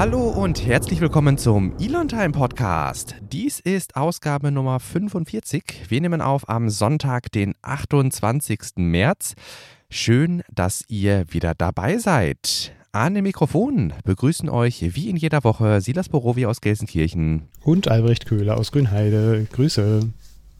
Hallo und herzlich willkommen zum Elon Time Podcast. Dies ist Ausgabe Nummer 45. Wir nehmen auf am Sonntag, den 28. März. Schön, dass ihr wieder dabei seid. An den Mikrofonen begrüßen euch wie in jeder Woche Silas Borowi aus Gelsenkirchen und Albrecht Köhler aus Grünheide. Grüße.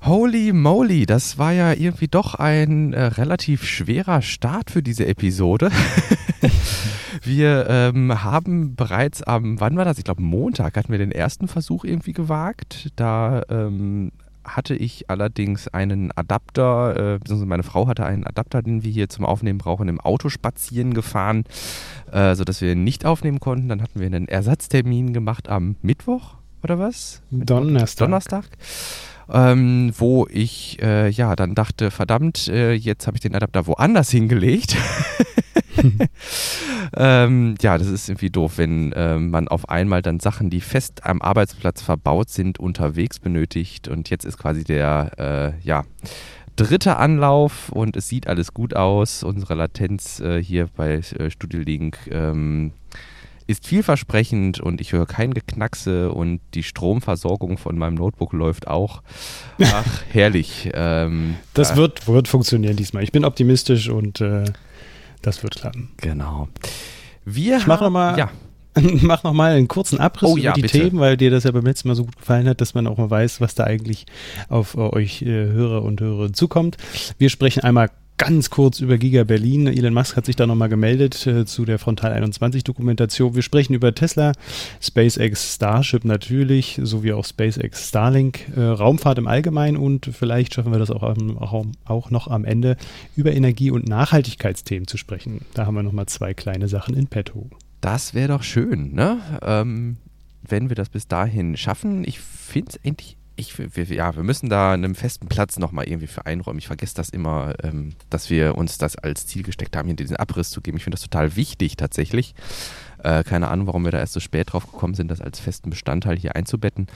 Holy moly, das war ja irgendwie doch ein äh, relativ schwerer Start für diese Episode. wir ähm, haben bereits am, wann war das? Ich glaube, Montag hatten wir den ersten Versuch irgendwie gewagt. Da ähm, hatte ich allerdings einen Adapter, äh, beziehungsweise meine Frau hatte einen Adapter, den wir hier zum Aufnehmen brauchen, im Auto spazieren gefahren, äh, sodass wir nicht aufnehmen konnten. Dann hatten wir einen Ersatztermin gemacht am Mittwoch oder was? Donnerstag. Donnerstag ähm, wo ich äh, ja dann dachte, verdammt, äh, jetzt habe ich den Adapter woanders hingelegt. ähm, ja, das ist irgendwie doof, wenn äh, man auf einmal dann Sachen, die fest am Arbeitsplatz verbaut sind, unterwegs benötigt. Und jetzt ist quasi der, äh, ja, dritte Anlauf und es sieht alles gut aus. Unsere Latenz äh, hier bei äh, Studio Link ähm, ist vielversprechend und ich höre kein Geknackse und die Stromversorgung von meinem Notebook läuft auch. Ach, herrlich. Ähm, das äh, wird, wird funktionieren diesmal. Ich bin optimistisch und äh, das wird klappen. Genau. Wir ich mache nochmal ja. mach noch einen kurzen Abriss oh, über ja, die bitte. Themen, weil dir das ja beim letzten Mal so gut gefallen hat, dass man auch mal weiß, was da eigentlich auf äh, euch äh, Hörer und Hörerinnen zukommt. Wir sprechen einmal ganz kurz über Giga Berlin. Elon Musk hat sich da nochmal gemeldet äh, zu der Frontal 21 Dokumentation. Wir sprechen über Tesla, SpaceX Starship natürlich, sowie auch SpaceX Starlink, äh, Raumfahrt im Allgemeinen und vielleicht schaffen wir das auch, auch, auch noch am Ende über Energie- und Nachhaltigkeitsthemen zu sprechen. Da haben wir nochmal zwei kleine Sachen in petto. Das wäre doch schön, ne? Ähm, wenn wir das bis dahin schaffen. Ich finde es endlich ich, wir, ja, wir müssen da einen festen Platz nochmal irgendwie für einräumen. Ich vergesse das immer, ähm, dass wir uns das als Ziel gesteckt haben, hier diesen Abriss zu geben. Ich finde das total wichtig tatsächlich. Äh, keine Ahnung, warum wir da erst so spät drauf gekommen sind, das als festen Bestandteil hier einzubetten.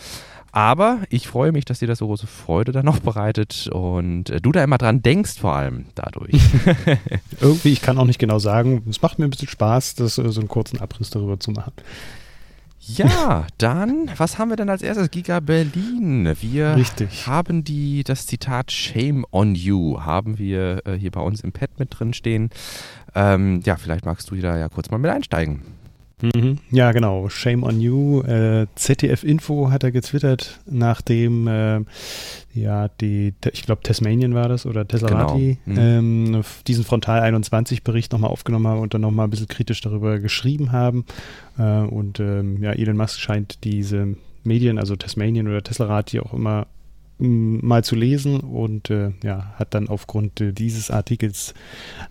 Aber ich freue mich, dass dir das so große Freude dann noch bereitet und äh, du da immer dran denkst, vor allem dadurch. Irgendwie, ich kann auch nicht genau sagen, es macht mir ein bisschen Spaß, das, äh, so einen kurzen Abriss darüber zu machen. Ja, dann, was haben wir denn als erstes? Giga Berlin. Wir Richtig. haben die, das Zitat Shame on You, haben wir äh, hier bei uns im Pad mit drin stehen. Ähm, ja, vielleicht magst du da ja kurz mal mit einsteigen. Mhm. Ja, genau. Shame on you. Äh, ZDF Info hat er getwittert, nachdem äh, ja die, ich glaube Tasmanien war das oder Tesserati, genau. mhm. ähm, diesen Frontal 21 Bericht nochmal aufgenommen haben und dann nochmal ein bisschen kritisch darüber geschrieben haben. Äh, und ähm, ja, Elon Musk scheint diese Medien, also Tasmanien oder Teslarati auch immer mal zu lesen und äh, ja, hat dann aufgrund äh, dieses Artikels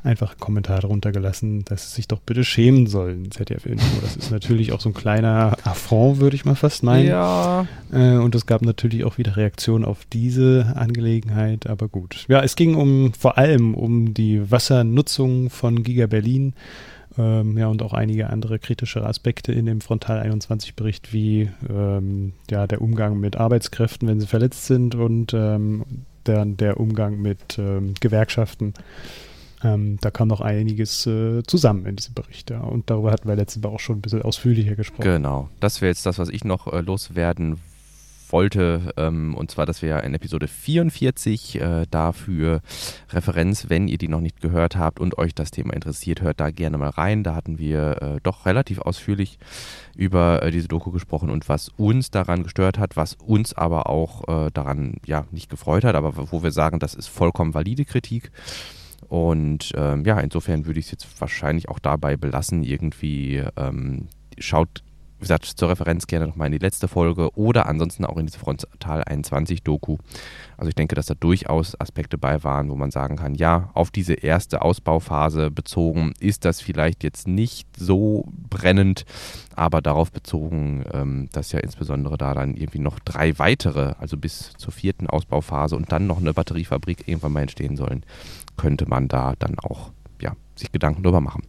einfach einen Kommentar darunter gelassen, dass sie sich doch bitte schämen sollen, ZDF Info. Das ist natürlich auch so ein kleiner Affront, würde ich mal fast meinen. Ja. Äh, und es gab natürlich auch wieder Reaktionen auf diese Angelegenheit, aber gut. Ja, es ging um vor allem um die Wassernutzung von Giga Berlin ähm, ja, und auch einige andere kritische Aspekte in dem Frontal 21 Bericht, wie ähm, ja, der Umgang mit Arbeitskräften, wenn sie verletzt sind und ähm, der, der Umgang mit ähm, Gewerkschaften. Ähm, da kam noch einiges äh, zusammen in diesem Bericht. Ja. Und darüber hatten wir letztes Mal auch schon ein bisschen ausführlicher gesprochen. Genau. Das wäre jetzt das, was ich noch äh, loswerden wollte, ähm, und zwar, dass wir in Episode 44 äh, dafür Referenz, wenn ihr die noch nicht gehört habt und euch das Thema interessiert, hört da gerne mal rein. Da hatten wir äh, doch relativ ausführlich über äh, diese Doku gesprochen und was uns daran gestört hat, was uns aber auch äh, daran ja nicht gefreut hat, aber wo wir sagen, das ist vollkommen valide Kritik. Und ähm, ja, insofern würde ich es jetzt wahrscheinlich auch dabei belassen. Irgendwie ähm, schaut wie gesagt, zur Referenz gerne nochmal in die letzte Folge oder ansonsten auch in diese Frontal 21 Doku. Also ich denke, dass da durchaus Aspekte bei waren, wo man sagen kann, ja, auf diese erste Ausbauphase bezogen ist das vielleicht jetzt nicht so brennend, aber darauf bezogen, ähm, dass ja insbesondere da dann irgendwie noch drei weitere, also bis zur vierten Ausbauphase und dann noch eine Batteriefabrik irgendwann mal entstehen sollen, könnte man da dann auch ja, sich Gedanken drüber machen.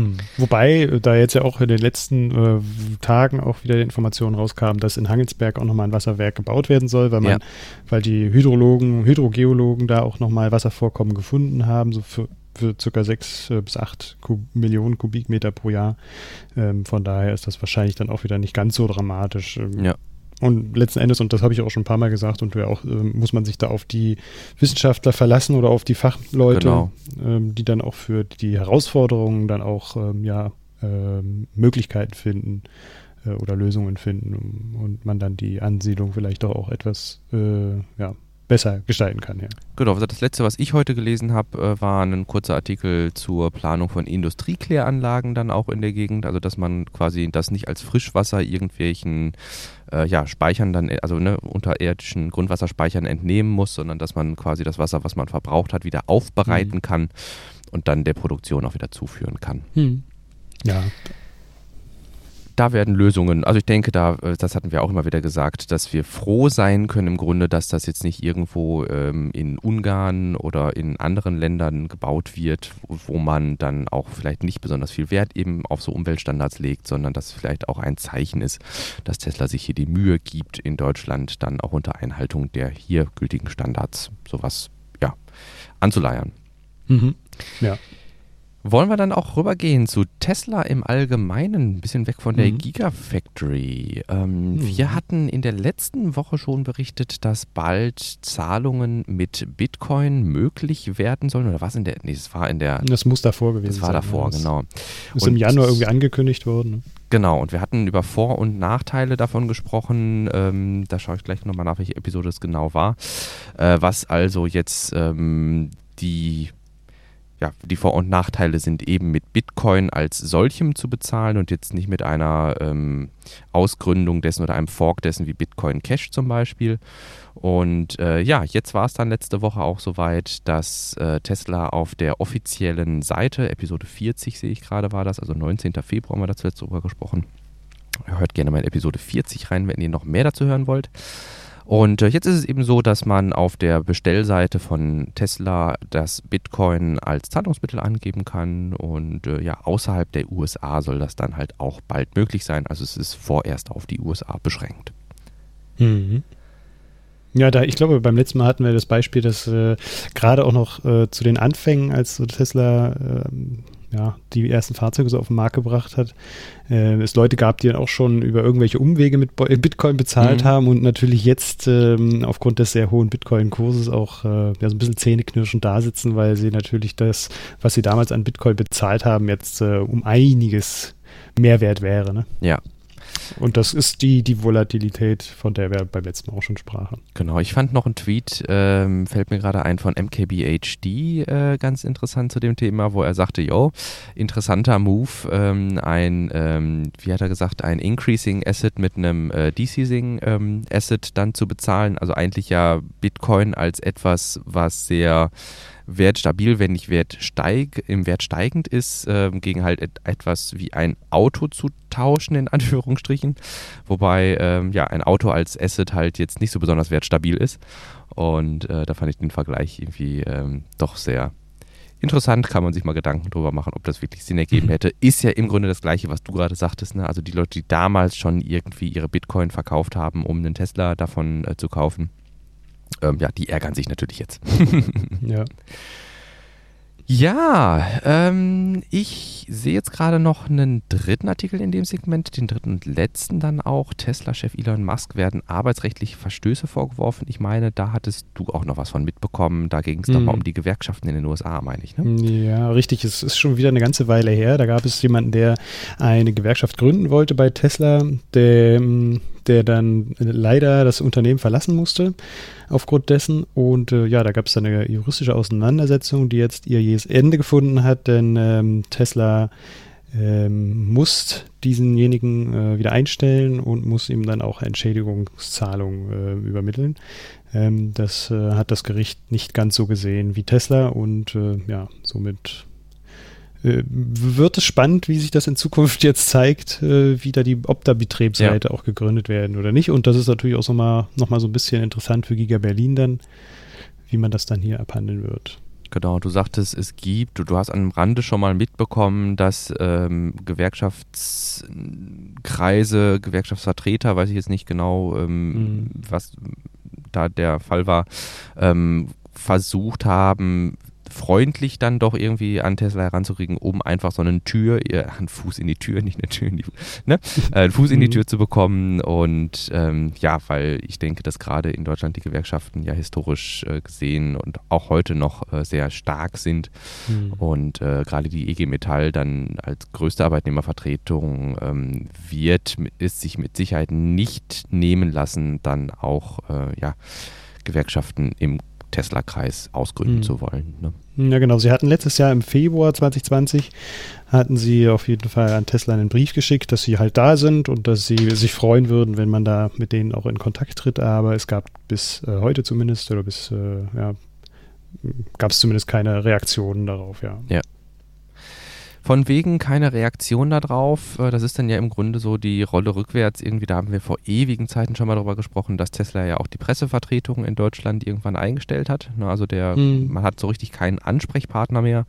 Hm. Wobei äh, da jetzt ja auch in den letzten äh, Tagen auch wieder die Informationen rauskamen, dass in Hangelsberg auch nochmal ein Wasserwerk gebaut werden soll, weil man, ja. weil die Hydrologen, Hydrogeologen da auch nochmal Wasservorkommen gefunden haben, so für für circa 6 bis 8 Kub Millionen Kubikmeter pro Jahr. Ähm, von daher ist das wahrscheinlich dann auch wieder nicht ganz so dramatisch. Ähm, ja. Und letzten Endes, und das habe ich auch schon ein paar Mal gesagt, und auch, äh, muss man sich da auf die Wissenschaftler verlassen oder auf die Fachleute, genau. ähm, die dann auch für die Herausforderungen dann auch ähm, ja, ähm, Möglichkeiten finden äh, oder Lösungen finden und man dann die Ansiedlung vielleicht auch etwas äh, ja, besser gestalten kann. Ja. Genau, also das letzte, was ich heute gelesen habe, äh, war ein kurzer Artikel zur Planung von Industriekläranlagen dann auch in der Gegend. Also dass man quasi das nicht als Frischwasser irgendwelchen äh, ja, Speichern dann, also ne, unterirdischen Grundwasserspeichern entnehmen muss, sondern dass man quasi das Wasser, was man verbraucht hat, wieder aufbereiten mhm. kann und dann der Produktion auch wieder zuführen kann. Mhm. Ja, da werden Lösungen, also ich denke, da, äh, das hatten wir auch immer wieder gesagt, dass wir froh sein können im Grunde, dass das jetzt nicht irgendwo ähm, in Ungarn oder in anderen Ländern gebaut wird, wo man dann auch vielleicht nicht besonders viel Wert eben auf so Umweltstandards legt, sondern dass vielleicht auch ein Zeichen ist, dass Tesla sich hier die Mühe gibt, in Deutschland dann auch unter Einhaltung der hier gültigen Standards sowas ja, anzuleiern. Mhm. Ja. Wollen wir dann auch rübergehen zu Tesla im Allgemeinen, ein bisschen weg von der mhm. Gigafactory. Ähm, mhm. Wir hatten in der letzten Woche schon berichtet, dass bald Zahlungen mit Bitcoin möglich werden sollen. Oder was in der? Nee, das war in der. Das muss davor gewesen sein. Das war davor, ja, genau. Ist und im Januar irgendwie angekündigt worden. Ne? Genau, und wir hatten über Vor- und Nachteile davon gesprochen. Ähm, da schaue ich gleich nochmal nach, welche Episode es genau war. Äh, was also jetzt ähm, die ja, die Vor- und Nachteile sind eben mit Bitcoin als solchem zu bezahlen und jetzt nicht mit einer ähm, Ausgründung dessen oder einem Fork dessen wie Bitcoin Cash zum Beispiel. Und äh, ja, jetzt war es dann letzte Woche auch soweit, dass äh, Tesla auf der offiziellen Seite, Episode 40 sehe ich gerade war das, also 19. Februar haben wir dazu jetzt drüber gesprochen. Hört gerne mal in Episode 40 rein, wenn ihr noch mehr dazu hören wollt. Und äh, jetzt ist es eben so, dass man auf der Bestellseite von Tesla das Bitcoin als Zahlungsmittel angeben kann. Und äh, ja, außerhalb der USA soll das dann halt auch bald möglich sein. Also es ist vorerst auf die USA beschränkt. Mhm. Ja, da, ich glaube, beim letzten Mal hatten wir das Beispiel, dass äh, gerade auch noch äh, zu den Anfängen, als Tesla ähm, ja, die ersten Fahrzeuge so auf den Markt gebracht hat, äh, es Leute gab, die dann auch schon über irgendwelche Umwege mit Bitcoin bezahlt mhm. haben und natürlich jetzt ähm, aufgrund des sehr hohen Bitcoin-Kurses auch äh, ja, so ein bisschen zähneknirschend da sitzen, weil sie natürlich das, was sie damals an Bitcoin bezahlt haben, jetzt äh, um einiges Mehrwert wäre. Ne? Ja, und das ist die, die Volatilität, von der wir beim letzten Mal auch schon sprachen. Genau, ich fand noch einen Tweet, ähm, fällt mir gerade ein, von MKBHD äh, ganz interessant zu dem Thema, wo er sagte, yo, interessanter Move, ähm, ein, ähm, wie hat er gesagt, ein Increasing Asset mit einem äh, Decreasing ähm, Asset dann zu bezahlen. Also eigentlich ja Bitcoin als etwas, was sehr wertstabil, wenn nicht Wert steig, im Wert steigend ist, äh, gegen halt et etwas wie ein Auto zu tauschen, in Anführungsstrichen. Wobei ähm, ja ein Auto als Asset halt jetzt nicht so besonders wertstabil ist. Und äh, da fand ich den Vergleich irgendwie ähm, doch sehr interessant. Kann man sich mal Gedanken drüber machen, ob das wirklich Sinn ergeben mhm. hätte. Ist ja im Grunde das Gleiche, was du gerade sagtest. Ne? Also die Leute, die damals schon irgendwie ihre Bitcoin verkauft haben, um einen Tesla davon äh, zu kaufen ähm, ja, die ärgern sich natürlich jetzt. ja. Ja, ähm, ich sehe jetzt gerade noch einen dritten Artikel in dem Segment, den dritten und letzten dann auch. Tesla-Chef Elon Musk werden arbeitsrechtliche Verstöße vorgeworfen. Ich meine, da hattest du auch noch was von mitbekommen. Da ging es mhm. mal um die Gewerkschaften in den USA, meine ich. Ne? Ja, richtig. Es ist schon wieder eine ganze Weile her. Da gab es jemanden, der eine Gewerkschaft gründen wollte bei Tesla, der, der dann leider das Unternehmen verlassen musste aufgrund dessen. Und äh, ja, da gab es eine juristische Auseinandersetzung, die jetzt ihr jähes Ende gefunden hat, denn ähm, Tesla ähm, muss diesenjenigen äh, wieder einstellen und muss ihm dann auch Entschädigungszahlung äh, übermitteln. Ähm, das äh, hat das Gericht nicht ganz so gesehen wie Tesla und äh, ja, somit wird es spannend, wie sich das in Zukunft jetzt zeigt, äh, wie da die, ob da Betriebsräte ja. auch gegründet werden oder nicht. Und das ist natürlich auch so mal, nochmal so ein bisschen interessant für Giga Berlin dann, wie man das dann hier abhandeln wird. Genau, du sagtest, es gibt, du, du hast am Rande schon mal mitbekommen, dass ähm, Gewerkschaftskreise, Gewerkschaftsvertreter, weiß ich jetzt nicht genau, ähm, mhm. was da der Fall war, ähm, versucht haben, freundlich dann doch irgendwie an Tesla heranzukriegen, um einfach so eine Tür, einen Fuß in die Tür, nicht eine Tür in die, ne? Äh, einen Fuß in die mhm. Tür zu bekommen. Und ähm, ja, weil ich denke, dass gerade in Deutschland die Gewerkschaften ja historisch äh, gesehen und auch heute noch äh, sehr stark sind. Mhm. Und äh, gerade die EG Metall dann als größte Arbeitnehmervertretung ähm, wird es sich mit Sicherheit nicht nehmen lassen, dann auch äh, ja, Gewerkschaften im Tesla-Kreis ausgründen mhm. zu wollen. Ne? Ja, genau. Sie hatten letztes Jahr im Februar 2020 hatten sie auf jeden Fall an Tesla einen Brief geschickt, dass sie halt da sind und dass sie sich freuen würden, wenn man da mit denen auch in Kontakt tritt. Aber es gab bis äh, heute zumindest oder bis äh, ja, gab es zumindest keine Reaktionen darauf. Ja. Ja. Von wegen keine Reaktion darauf. Äh, das ist dann ja im Grunde so die Rolle rückwärts. Irgendwie, da haben wir vor ewigen Zeiten schon mal darüber gesprochen, dass Tesla ja auch die Pressevertretung in Deutschland irgendwann eingestellt hat. Also der, mhm. man hat so richtig keinen Ansprechpartner mehr.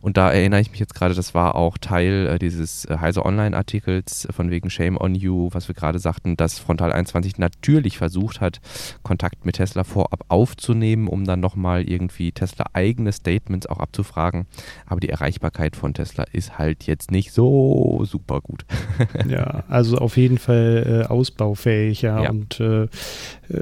Und da erinnere ich mich jetzt gerade, das war auch Teil äh, dieses äh, Heise Online-Artikels von wegen Shame on You, was wir gerade sagten, dass Frontal 21 natürlich versucht hat, Kontakt mit Tesla vorab aufzunehmen, um dann nochmal irgendwie Tesla eigene Statements auch abzufragen. Aber die Erreichbarkeit von Tesla ist halt jetzt nicht so super gut. ja, also auf jeden Fall äh, ausbaufähig, ja. ja. Und äh,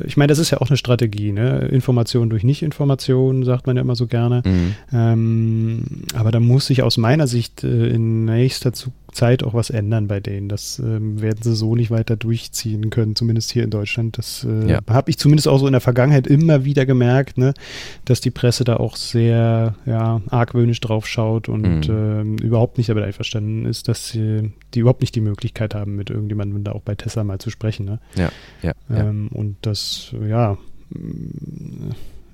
ich meine, das ist ja auch eine Strategie, ne? Information durch Nicht-Information, sagt man ja immer so gerne. Mhm. Ähm, aber da muss sich aus meiner Sicht äh, in nächster Zukunft Zeit auch was ändern bei denen. Das ähm, werden sie so nicht weiter durchziehen können, zumindest hier in Deutschland. Das äh, ja. habe ich zumindest auch so in der Vergangenheit immer wieder gemerkt, ne, dass die Presse da auch sehr ja, argwöhnisch drauf schaut und mhm. ähm, überhaupt nicht damit einverstanden ist, dass sie die überhaupt nicht die Möglichkeit haben, mit irgendjemandem da auch bei Tesla mal zu sprechen. Ne? Ja, ja, ähm, Und das, ja,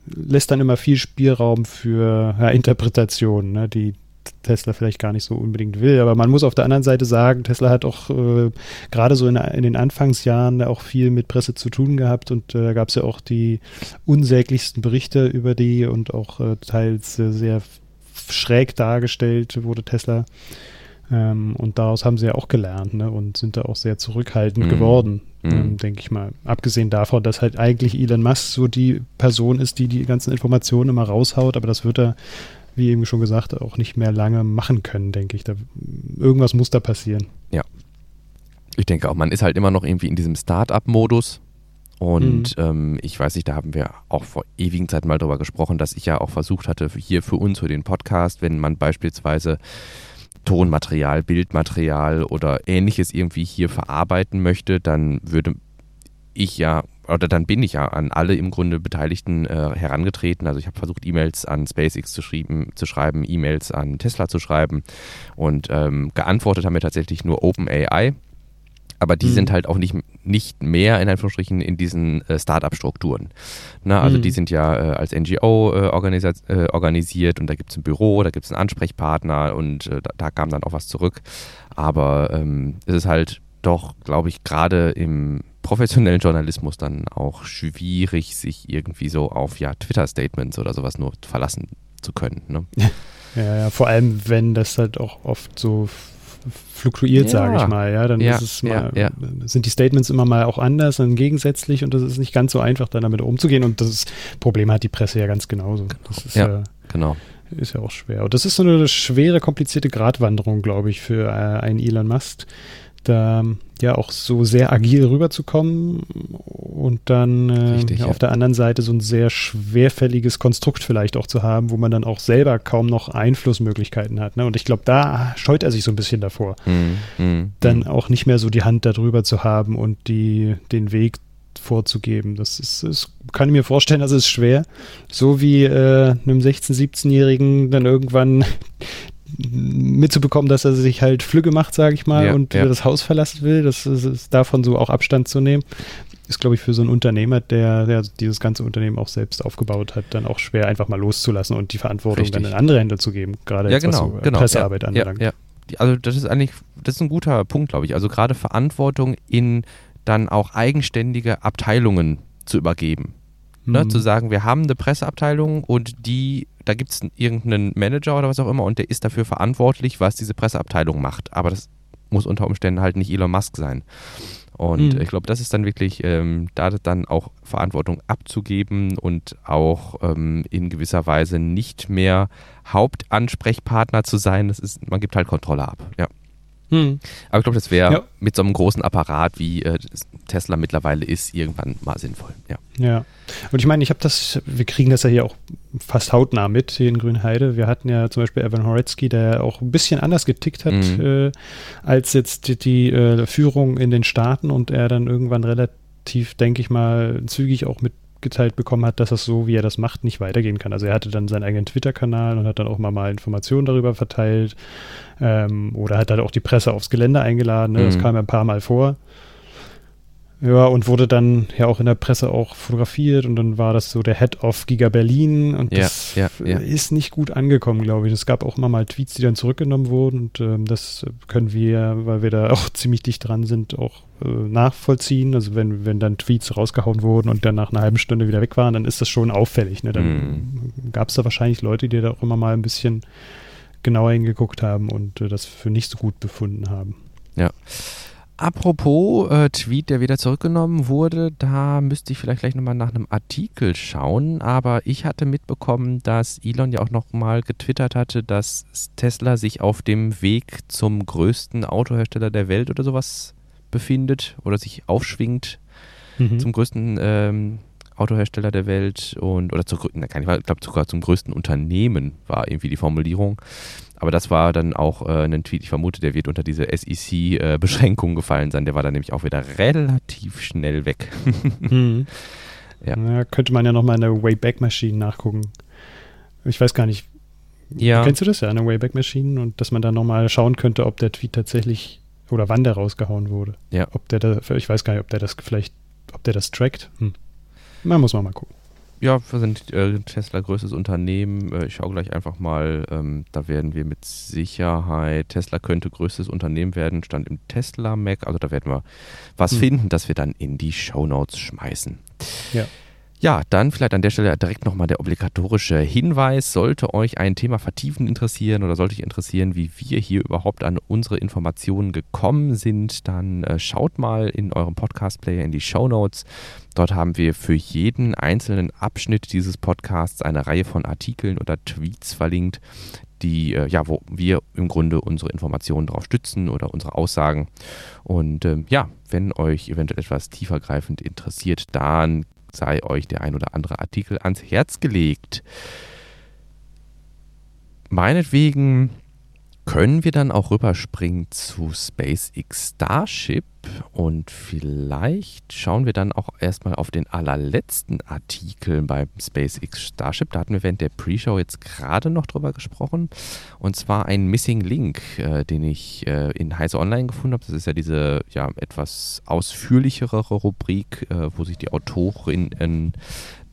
lässt dann immer viel Spielraum für ja, Interpretationen, ne, die Tesla vielleicht gar nicht so unbedingt will. Aber man muss auf der anderen Seite sagen, Tesla hat auch äh, gerade so in, in, den Anfangsjahren auch viel mit Presse zu tun gehabt und äh, da gab es ja auch die unsäglichsten Berichte über die und auch äh, teils sehr schräg dargestellt wurde Tesla. Ähm, und daraus haben sie ja auch gelernt ne, und sind da auch sehr zurückhaltend mhm. geworden, mhm. ähm, denke ich mal. Abgesehen davon, dass halt eigentlich Elon Musk so die Person ist, die die ganzen Informationen immer raushaut, aber das wird er wie eben schon gesagt, auch nicht mehr lange machen können, denke ich. Da, irgendwas muss da passieren. Ja. Ich denke auch, man ist halt immer noch irgendwie in diesem Start-up-Modus. Und mhm. ähm, ich weiß nicht, da haben wir auch vor ewigen Zeiten mal drüber gesprochen, dass ich ja auch versucht hatte, hier für uns, für den Podcast, wenn man beispielsweise Tonmaterial, Bildmaterial oder ähnliches irgendwie hier verarbeiten möchte, dann würde ich ja oder dann bin ich ja an alle im Grunde Beteiligten äh, herangetreten. Also ich habe versucht, E-Mails an SpaceX zu, schreiben, zu schreiben, E-Mails an Tesla zu schreiben und ähm, geantwortet haben wir tatsächlich nur OpenAI. Aber die mhm. sind halt auch nicht, nicht mehr in Anführungsstrichen in diesen äh, Startup-Strukturen. also mhm. die sind ja äh, als NGO äh, äh, organisiert und da gibt es ein Büro, da gibt es einen Ansprechpartner und äh, da, da, kam dann auch was zurück. Aber ähm, es ist halt doch, glaube ich, gerade im professionellen Journalismus dann auch schwierig, sich irgendwie so auf ja, Twitter-Statements oder sowas nur verlassen zu können. Ne? Ja, ja, vor allem, wenn das halt auch oft so fluktuiert, ja. sage ich mal, ja, dann ja, mal, ja, sind die Statements immer mal auch anders, dann gegensätzlich und das ist nicht ganz so einfach, dann damit umzugehen und das Problem hat die Presse ja ganz genauso. Genau. Das ist ja, genau. Ist ja auch schwer. Und das ist so eine schwere, komplizierte Gratwanderung, glaube ich, für äh, einen Elon Musk da ja auch so sehr agil rüberzukommen und dann äh, Richtig, ja, auf der anderen Seite so ein sehr schwerfälliges Konstrukt vielleicht auch zu haben, wo man dann auch selber kaum noch Einflussmöglichkeiten hat. Ne? Und ich glaube, da scheut er sich so ein bisschen davor, mm, mm, dann mm. auch nicht mehr so die Hand darüber zu haben und die, den Weg vorzugeben. Das ist, das kann ich mir vorstellen, das ist schwer. So wie äh, einem 16-, 17-Jährigen dann irgendwann mitzubekommen, dass er sich halt Flügge macht, sage ich mal, ja, und ja. das Haus verlassen will, das ist, ist, davon so auch Abstand zu nehmen, ist, glaube ich, für so einen Unternehmer, der, der, dieses ganze Unternehmen auch selbst aufgebaut hat, dann auch schwer einfach mal loszulassen und die Verantwortung Richtig. dann in andere Hände zu geben, gerade ja, jetzt, genau, was so genau, Pressearbeit ja, anbelangt. Ja, Also das ist eigentlich, das ist ein guter Punkt, glaube ich. Also gerade Verantwortung in dann auch eigenständige Abteilungen zu übergeben. Ne, mhm. zu sagen, wir haben eine Presseabteilung und die da gibt es irgendeinen Manager oder was auch immer und der ist dafür verantwortlich, was diese Presseabteilung macht. Aber das muss unter Umständen halt nicht Elon Musk sein. Und mhm. ich glaube, das ist dann wirklich, ähm, da dann auch Verantwortung abzugeben und auch ähm, in gewisser Weise nicht mehr Hauptansprechpartner zu sein. Das ist, man gibt halt Kontrolle ab. Ja. Hm. Aber ich glaube, das wäre ja. mit so einem großen Apparat, wie äh, Tesla mittlerweile ist, irgendwann mal sinnvoll. Ja. Ja. Und ich meine, ich habe das, wir kriegen das ja hier auch fast hautnah mit hier in Grünheide. Wir hatten ja zum Beispiel Evan Horetzky, der auch ein bisschen anders getickt hat mhm. äh, als jetzt die, die äh, Führung in den Staaten und er dann irgendwann relativ, denke ich mal, zügig auch mitgeteilt bekommen hat, dass das so, wie er das macht, nicht weitergehen kann. Also er hatte dann seinen eigenen Twitter-Kanal und hat dann auch mal, mal Informationen darüber verteilt ähm, oder hat halt auch die Presse aufs Gelände eingeladen. Ne? Mhm. Das kam ja ein paar Mal vor. Ja, und wurde dann ja auch in der Presse auch fotografiert und dann war das so der Head of Giga Berlin und ja, das ja, ja. ist nicht gut angekommen, glaube ich. Es gab auch immer mal Tweets, die dann zurückgenommen wurden und ähm, das können wir, weil wir da auch ziemlich dicht dran sind, auch äh, nachvollziehen. Also wenn, wenn dann Tweets rausgehauen wurden und dann nach einer halben Stunde wieder weg waren, dann ist das schon auffällig. Ne? Dann mm. gab es da wahrscheinlich Leute, die da auch immer mal ein bisschen genauer hingeguckt haben und äh, das für nicht so gut befunden haben. Ja. Apropos äh, Tweet, der wieder zurückgenommen wurde, da müsste ich vielleicht gleich nochmal nach einem Artikel schauen, aber ich hatte mitbekommen, dass Elon ja auch nochmal getwittert hatte, dass Tesla sich auf dem Weg zum größten Autohersteller der Welt oder sowas befindet oder sich aufschwingt mhm. zum größten ähm, Autohersteller der Welt und oder zu, ich glaube sogar zum größten Unternehmen war irgendwie die Formulierung. Aber das war dann auch äh, ein Tweet, ich vermute, der wird unter diese SEC-Beschränkung äh, gefallen sein. Der war dann nämlich auch wieder relativ schnell weg. mhm. ja. ja. Könnte man ja nochmal in der Wayback Machine nachgucken. Ich weiß gar nicht. Ja. Kennst du das ja, eine Wayback Machine? Und dass man da nochmal schauen könnte, ob der Tweet tatsächlich oder wann der rausgehauen wurde. Ja. Ob der da, ich weiß gar nicht, ob der das vielleicht, ob der das trackt. Hm. Man muss man mal gucken. Ja, wir sind äh, Tesla größtes Unternehmen. Äh, ich schaue gleich einfach mal. Ähm, da werden wir mit Sicherheit, Tesla könnte größtes Unternehmen werden, stand im Tesla Mac. Also da werden wir was hm. finden, das wir dann in die Show Notes schmeißen. Ja. Ja, dann vielleicht an der Stelle direkt nochmal der obligatorische Hinweis. Sollte euch ein Thema vertiefen interessieren oder sollte euch interessieren, wie wir hier überhaupt an unsere Informationen gekommen sind, dann äh, schaut mal in eurem Podcast-Player in die Show Notes. Dort haben wir für jeden einzelnen Abschnitt dieses Podcasts eine Reihe von Artikeln oder Tweets verlinkt, die, äh, ja, wo wir im Grunde unsere Informationen darauf stützen oder unsere Aussagen. Und ähm, ja, wenn euch eventuell etwas tiefergreifend interessiert, dann sei euch der ein oder andere Artikel ans Herz gelegt. Meinetwegen können wir dann auch rüberspringen zu SpaceX Starship und vielleicht schauen wir dann auch erstmal auf den allerletzten Artikel beim SpaceX Starship. Da hatten wir während der Pre-Show jetzt gerade noch drüber gesprochen und zwar ein Missing Link, äh, den ich äh, in Heise Online gefunden habe. Das ist ja diese ja, etwas ausführlichere Rubrik, äh, wo sich die Autorinnen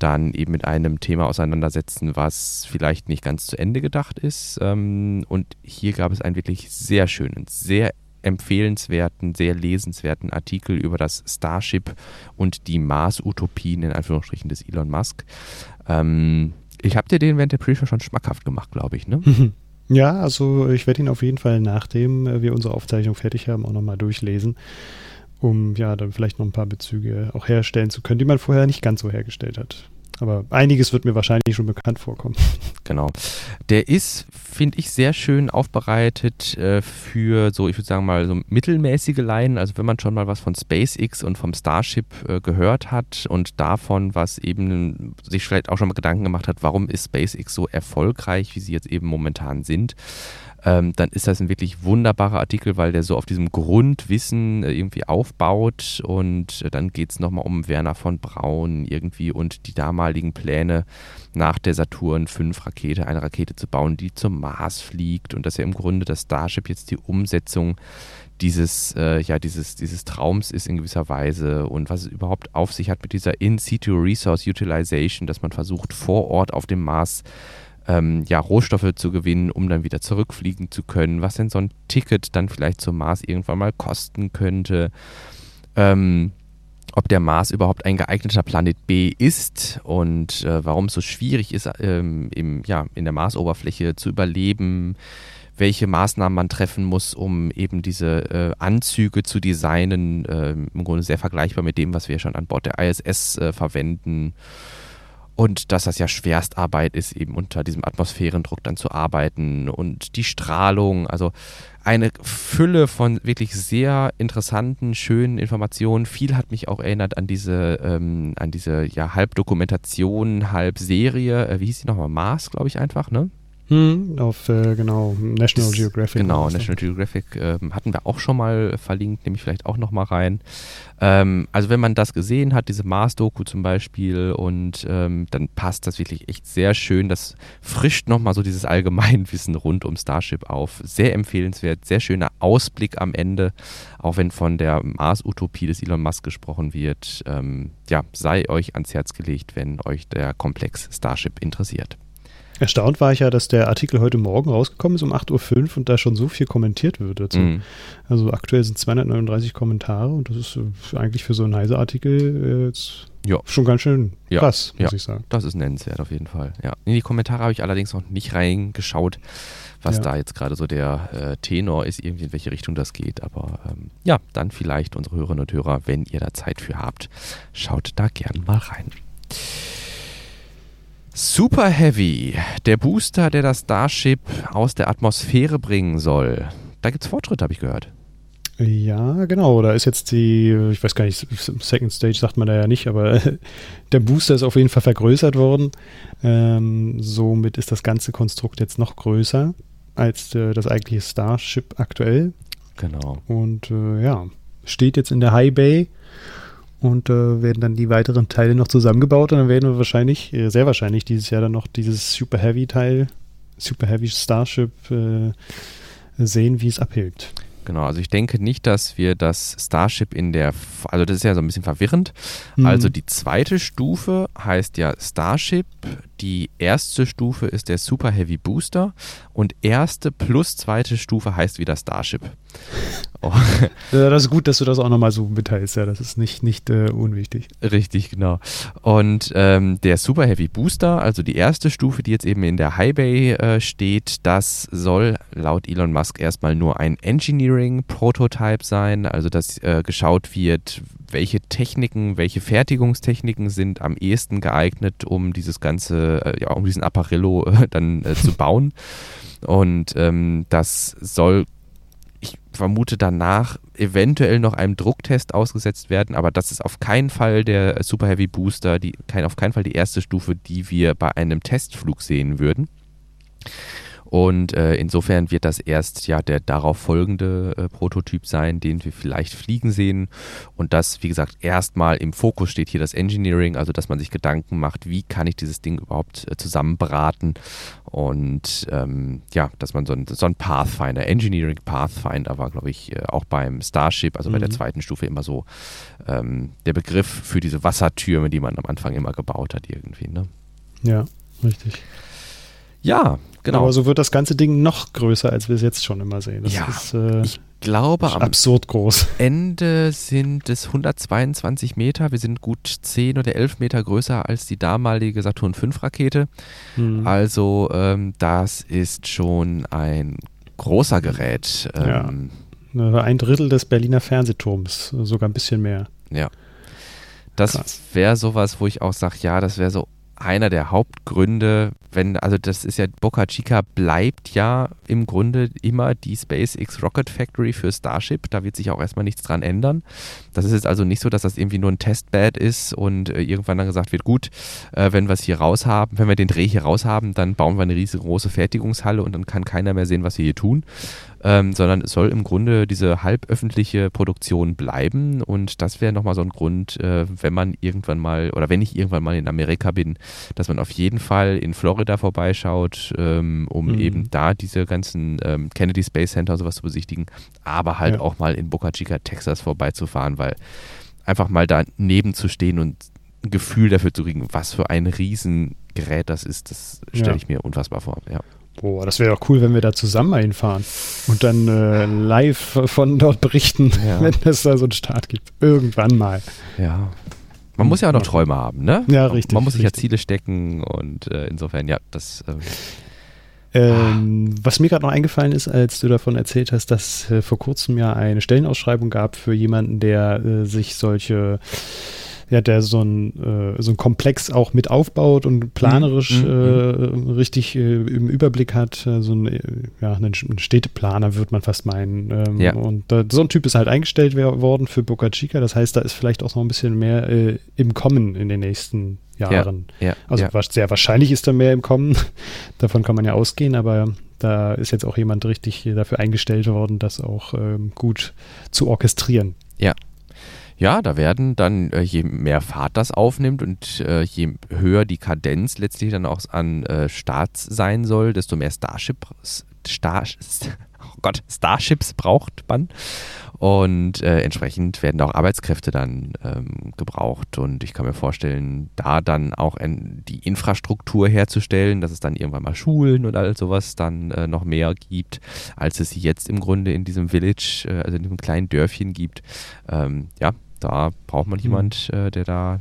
dann eben mit einem Thema auseinandersetzen, was vielleicht nicht ganz zu Ende gedacht ist. Ähm, und hier gab es einen wirklich sehr schönen, sehr empfehlenswerten, sehr lesenswerten Artikel über das Starship und die Mars-Utopien in Anführungsstrichen des Elon Musk. Ähm, ich habe dir den während der Pre-Show schon schmackhaft gemacht, glaube ich, ne? Ja, also ich werde ihn auf jeden Fall, nachdem wir unsere Aufzeichnung fertig haben, auch nochmal durchlesen, um ja dann vielleicht noch ein paar Bezüge auch herstellen zu können, die man vorher nicht ganz so hergestellt hat. Aber einiges wird mir wahrscheinlich schon bekannt vorkommen. Genau. Der ist, finde ich, sehr schön aufbereitet äh, für so, ich würde sagen mal, so mittelmäßige Laien. Also wenn man schon mal was von SpaceX und vom Starship äh, gehört hat und davon, was eben sich vielleicht auch schon mal Gedanken gemacht hat, warum ist SpaceX so erfolgreich, wie sie jetzt eben momentan sind ähm, dann ist das ein wirklich wunderbarer Artikel, weil der so auf diesem Grundwissen äh, irgendwie aufbaut. Und äh, dann geht es nochmal um Werner von Braun irgendwie und die damaligen Pläne nach der Saturn V Rakete, eine Rakete zu bauen, die zum Mars fliegt. Und dass ja im Grunde das Starship jetzt die Umsetzung dieses, äh, ja, dieses, dieses Traums ist in gewisser Weise. Und was es überhaupt auf sich hat mit dieser In-Situ Resource Utilization, dass man versucht, vor Ort auf dem Mars ähm, ja, Rohstoffe zu gewinnen, um dann wieder zurückfliegen zu können, was denn so ein Ticket dann vielleicht zum Mars irgendwann mal kosten könnte. Ähm, ob der Mars überhaupt ein geeigneter Planet B ist und äh, warum es so schwierig ist, ähm, im, ja, in der Marsoberfläche zu überleben, welche Maßnahmen man treffen muss, um eben diese äh, Anzüge zu designen. Äh, Im Grunde sehr vergleichbar mit dem, was wir schon an Bord der ISS äh, verwenden. Und dass das ja Schwerstarbeit ist, eben unter diesem Atmosphärendruck dann zu arbeiten und die Strahlung, also eine Fülle von wirklich sehr interessanten, schönen Informationen. Viel hat mich auch erinnert an diese, ähm, an diese ja, Halbdokumentation, Halbserie, äh, wie hieß die nochmal? Mars, glaube ich einfach, ne? Hm, auf, äh, genau, National Geographic. Genau, National Geographic äh, hatten wir auch schon mal verlinkt, nehme ich vielleicht auch nochmal rein. Ähm, also wenn man das gesehen hat, diese Mars-Doku zum Beispiel, und ähm, dann passt das wirklich echt sehr schön. Das frischt nochmal so dieses Allgemeinwissen rund um Starship auf. Sehr empfehlenswert, sehr schöner Ausblick am Ende, auch wenn von der Mars-Utopie des Elon Musk gesprochen wird. Ähm, ja, sei euch ans Herz gelegt, wenn euch der Komplex Starship interessiert. Erstaunt war ich ja, dass der Artikel heute Morgen rausgekommen ist um 8.05 Uhr und da schon so viel kommentiert wird dazu. Mhm. Also aktuell sind 239 Kommentare und das ist äh, eigentlich für so einen Heise-Artikel äh, schon ganz schön krass, ja, muss ich sagen. Das ist nennenswert auf jeden Fall. Ja. In die Kommentare habe ich allerdings noch nicht reingeschaut, was ja. da jetzt gerade so der äh, Tenor ist, irgendwie in welche Richtung das geht. Aber ähm, ja, dann vielleicht unsere Hörerinnen und Hörer, wenn ihr da Zeit für habt, schaut da gern mal rein. Super Heavy, der Booster, der das Starship aus der Atmosphäre bringen soll. Da gibt es Fortschritte, habe ich gehört. Ja, genau. Da ist jetzt die, ich weiß gar nicht, Second Stage sagt man da ja nicht, aber der Booster ist auf jeden Fall vergrößert worden. Ähm, somit ist das ganze Konstrukt jetzt noch größer als äh, das eigentliche Starship aktuell. Genau. Und äh, ja, steht jetzt in der High Bay und äh, werden dann die weiteren Teile noch zusammengebaut und dann werden wir wahrscheinlich, äh, sehr wahrscheinlich dieses Jahr dann noch dieses Super Heavy Teil, Super Heavy Starship äh, sehen, wie es abhebt. Genau, also ich denke nicht, dass wir das Starship in der, also das ist ja so ein bisschen verwirrend. Mhm. Also die zweite Stufe heißt ja Starship, die erste Stufe ist der Super Heavy Booster und erste plus zweite Stufe heißt wieder Starship. Oh. Das ist gut, dass du das auch nochmal so mitteilst. Ja, das ist nicht, nicht äh, unwichtig. Richtig, genau. Und ähm, der Super Heavy Booster, also die erste Stufe, die jetzt eben in der High Bay äh, steht, das soll laut Elon Musk erstmal nur ein Engineering-Prototype sein. Also, dass äh, geschaut wird, welche Techniken, welche Fertigungstechniken sind am ehesten geeignet, um dieses ganze, ja, um diesen Apparillo äh, dann äh, zu bauen. Und ähm, das soll ich vermute danach eventuell noch einem Drucktest ausgesetzt werden, aber das ist auf keinen Fall der Super Heavy Booster, die, kein, auf keinen Fall die erste Stufe, die wir bei einem Testflug sehen würden. Und äh, insofern wird das erst ja der darauf folgende äh, Prototyp sein, den wir vielleicht fliegen sehen. Und das, wie gesagt, erstmal im Fokus steht hier das Engineering, also dass man sich Gedanken macht, wie kann ich dieses Ding überhaupt äh, zusammenbraten. Und ähm, ja, dass man so ein, so ein Pathfinder, Engineering Pathfinder war, glaube ich, äh, auch beim Starship, also mhm. bei der mhm. zweiten Stufe immer so ähm, der Begriff für diese Wassertürme, die man am Anfang immer gebaut hat irgendwie. Ne? Ja, richtig. Ja, genau. Aber so wird das ganze Ding noch größer, als wir es jetzt schon immer sehen. Das ja, ist, äh, ich glaube, am absurd groß. Ende sind es 122 Meter. Wir sind gut 10 oder 11 Meter größer als die damalige Saturn V Rakete. Hm. Also ähm, das ist schon ein großer Gerät. Ähm, ja. Ein Drittel des Berliner Fernsehturms, sogar ein bisschen mehr. Ja. Das wäre sowas, wo ich auch sage, ja, das wäre so einer der Hauptgründe, wenn, also das ist ja, Boca Chica bleibt ja im Grunde immer die SpaceX Rocket Factory für Starship. Da wird sich auch erstmal nichts dran ändern. Das ist jetzt also nicht so, dass das irgendwie nur ein Testbed ist und äh, irgendwann dann gesagt wird, gut, äh, wenn wir es hier raus haben, wenn wir den Dreh hier raus haben, dann bauen wir eine riesengroße Fertigungshalle und dann kann keiner mehr sehen, was wir hier tun ähm, sondern es soll im Grunde diese halböffentliche Produktion bleiben und das wäre nochmal so ein Grund, äh, wenn man irgendwann mal oder wenn ich irgendwann mal in Amerika bin, dass man auf jeden Fall in Florida vorbeischaut, ähm, um mhm. eben da diese ganzen ähm, Kennedy Space Center und sowas zu besichtigen, aber halt ja. auch mal in Boca Chica, Texas vorbeizufahren, weil einfach mal daneben zu stehen und ein Gefühl dafür zu kriegen, was für ein Riesengerät das ist, das stelle ja. ich mir unfassbar vor. Ja. Boah, das wäre doch cool, wenn wir da zusammen einfahren und dann äh, live von dort berichten, ja. wenn es da so einen Start gibt. Irgendwann mal. Ja. Man muss ja auch noch Träume haben, ne? Ja, richtig. Man muss sich richtig. ja Ziele stecken und äh, insofern, ja, das äh, Ähm, was mir gerade noch eingefallen ist, als du davon erzählt hast, dass äh, vor kurzem ja eine Stellenausschreibung gab für jemanden, der äh, sich solche ja, der so ein, äh, so ein Komplex auch mit aufbaut und planerisch mhm. mhm. äh, richtig äh, im Überblick hat. Äh, so ein, äh, ja, ein Städteplaner würde man fast meinen. Ähm, ja. Und so ein Typ ist halt eingestellt worden für Boca Chica. Das heißt, da ist vielleicht auch noch ein bisschen mehr äh, im Kommen in den nächsten Jahren. Ja, ja, also ja. sehr wahrscheinlich ist da mehr im Kommen. Davon kann man ja ausgehen, aber da ist jetzt auch jemand richtig dafür eingestellt worden, das auch ähm, gut zu orchestrieren. Ja, ja, da werden dann, äh, je mehr Fahrt das aufnimmt und äh, je höher die Kadenz letztlich dann auch an äh, Starts sein soll, desto mehr Starship, Star, oh Gott, Starships braucht man. Und äh, entsprechend werden auch Arbeitskräfte dann ähm, gebraucht. Und ich kann mir vorstellen, da dann auch in, die Infrastruktur herzustellen, dass es dann irgendwann mal Schulen und all sowas dann äh, noch mehr gibt, als es jetzt im Grunde in diesem Village, äh, also in diesem kleinen Dörfchen gibt. Ähm, ja, da braucht man mhm. jemand, äh, der da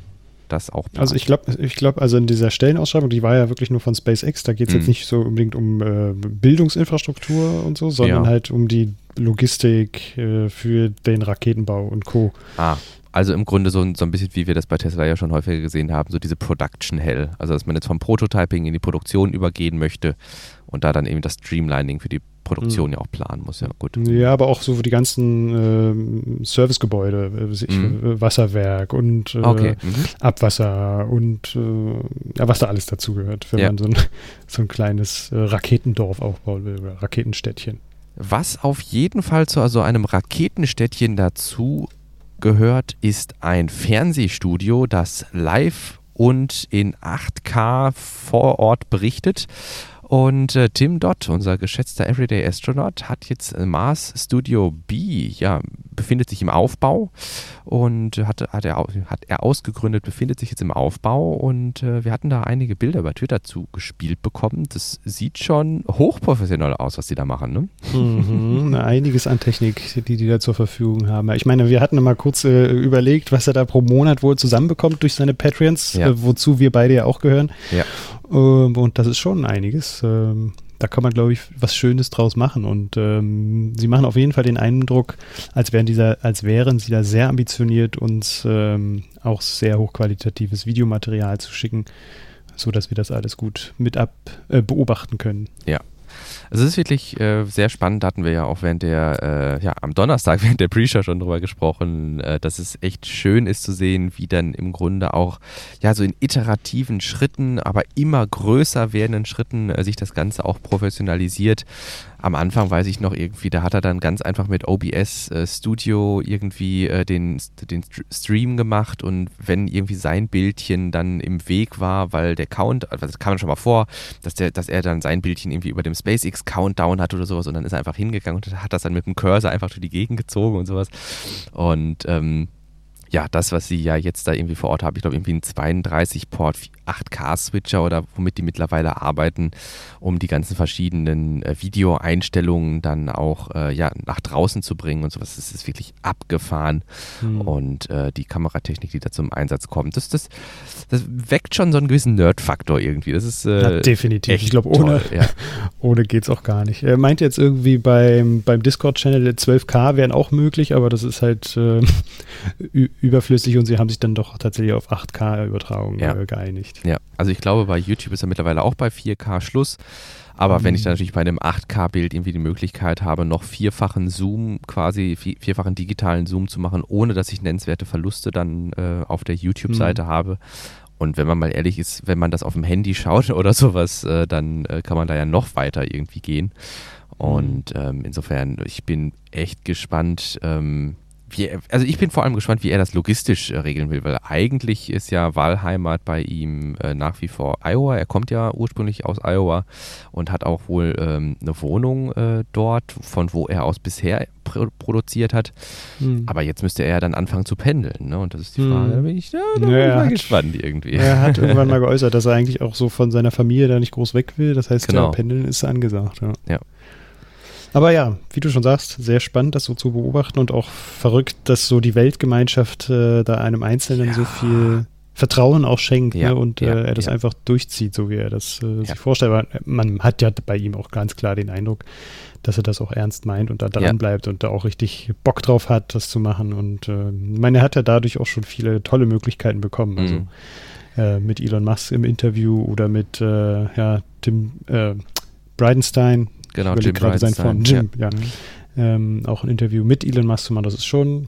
das auch plant. Also ich glaube, ich glaube, also in dieser Stellenausschreibung, die war ja wirklich nur von SpaceX, da geht es mhm. jetzt nicht so unbedingt um äh, Bildungsinfrastruktur und so, sondern ja. halt um die Logistik äh, für den Raketenbau und Co. Ah, also im Grunde so, so ein bisschen, wie wir das bei Tesla ja schon häufiger gesehen haben, so diese Production Hell. Also dass man jetzt vom Prototyping in die Produktion übergehen möchte und da dann eben das Streamlining für die Produktion mhm. ja auch planen muss. Ja, gut. Ja, aber auch so die ganzen äh, Servicegebäude, äh, mhm. Wasserwerk und äh, okay. mhm. Abwasser und äh, ja, was da alles dazugehört, wenn ja. man so ein, so ein kleines äh, Raketendorf aufbauen will oder Raketenstädtchen. Was auf jeden Fall zu also einem Raketenstädtchen dazu gehört, ist ein Fernsehstudio, das live und in 8K vor Ort berichtet und äh, Tim Dott, unser geschätzter Everyday Astronaut, hat jetzt äh, Mars Studio B, ja, befindet sich im Aufbau und hat, hat, er, hat er ausgegründet, befindet sich jetzt im Aufbau und äh, wir hatten da einige Bilder bei Twitter zugespielt bekommen. Das sieht schon hochprofessionell aus, was die da machen, ne? Mhm, einiges an Technik, die die da zur Verfügung haben. Ich meine, wir hatten mal kurz äh, überlegt, was er da pro Monat wohl zusammenbekommt durch seine Patreons, ja. äh, wozu wir beide ja auch gehören. Ja. Ähm, und das ist schon einiges. Ähm, da kann man, glaube ich, was Schönes draus machen. Und ähm, sie machen auf jeden Fall den Eindruck, als wären, dieser, als wären sie da sehr ambitioniert, uns ähm, auch sehr hochqualitatives Videomaterial zu schicken, sodass wir das alles gut mit ab äh, beobachten können. Ja, also es ist wirklich äh, sehr spannend, da hatten wir ja auch während der, äh, ja, am Donnerstag während der Pre-Show schon drüber gesprochen, äh, dass es echt schön ist zu sehen, wie dann im Grunde auch, ja, so in iterativen Schritten, aber immer größer werdenden Schritten äh, sich das Ganze auch professionalisiert. Am Anfang weiß ich noch irgendwie, da hat er dann ganz einfach mit OBS äh, Studio irgendwie äh, den, den Stream gemacht und wenn irgendwie sein Bildchen dann im Weg war, weil der Count, also das kam schon mal vor, dass, der, dass er dann sein Bildchen irgendwie über dem SpaceX Countdown hat oder sowas und dann ist er einfach hingegangen und hat das dann mit dem Cursor einfach durch die Gegend gezogen und sowas. Und ähm, ja, das, was sie ja jetzt da irgendwie vor Ort haben, ich glaube irgendwie ein 32-Port 8K-Switcher oder womit die mittlerweile arbeiten, um die ganzen verschiedenen äh, Videoeinstellungen dann auch äh, ja, nach draußen zu bringen und sowas. Das ist wirklich abgefahren. Mhm. Und äh, die Kameratechnik, die da zum Einsatz kommt, das, das, das weckt schon so einen gewissen Nerd-Faktor irgendwie. Das ist äh, ja, definitiv. Ich glaube, ohne, ja. ohne geht es auch gar nicht. Er meint jetzt irgendwie beim, beim Discord-Channel 12K wären auch möglich, aber das ist halt äh, überflüssig und sie haben sich dann doch tatsächlich auf 8K-Übertragung ja. Äh, geeinigt. Ja, also ich glaube, bei YouTube ist er mittlerweile auch bei 4K Schluss. Aber mhm. wenn ich dann natürlich bei einem 8K-Bild irgendwie die Möglichkeit habe, noch vierfachen Zoom, quasi vierfachen digitalen Zoom zu machen, ohne dass ich nennenswerte Verluste dann äh, auf der YouTube-Seite mhm. habe. Und wenn man mal ehrlich ist, wenn man das auf dem Handy schaut oder sowas, äh, dann äh, kann man da ja noch weiter irgendwie gehen. Mhm. Und ähm, insofern, ich bin echt gespannt, ähm, wie, also ich bin vor allem gespannt, wie er das logistisch äh, regeln will, weil eigentlich ist ja Wahlheimat bei ihm äh, nach wie vor Iowa. Er kommt ja ursprünglich aus Iowa und hat auch wohl ähm, eine Wohnung äh, dort, von wo er aus bisher pr produziert hat. Hm. Aber jetzt müsste er ja dann anfangen zu pendeln. Ne? Und das ist die Frage, hm. da bin ich, ja, da bin ich mal gespannt irgendwie. Er hat irgendwann mal geäußert, dass er eigentlich auch so von seiner Familie da nicht groß weg will. Das heißt, genau. ja, pendeln ist angesagt. ja. ja. Aber ja, wie du schon sagst, sehr spannend, das so zu beobachten und auch verrückt, dass so die Weltgemeinschaft äh, da einem Einzelnen ja. so viel Vertrauen auch schenkt ja, ne? und ja, äh, er das einfach durchzieht, so wie er das äh, sich vorstellt. Aber man hat ja bei ihm auch ganz klar den Eindruck, dass er das auch ernst meint und da dran bleibt und da auch richtig Bock drauf hat, das zu machen. Und äh, ich meine, er hat ja dadurch auch schon viele tolle Möglichkeiten bekommen. Also mhm. äh, mit Elon Musk im Interview oder mit äh, ja, Tim äh, Bridenstine. Genau, Jim gerade sein von Jim, ja. Ähm, auch ein Interview mit Elon Musk zu machen, das ist schon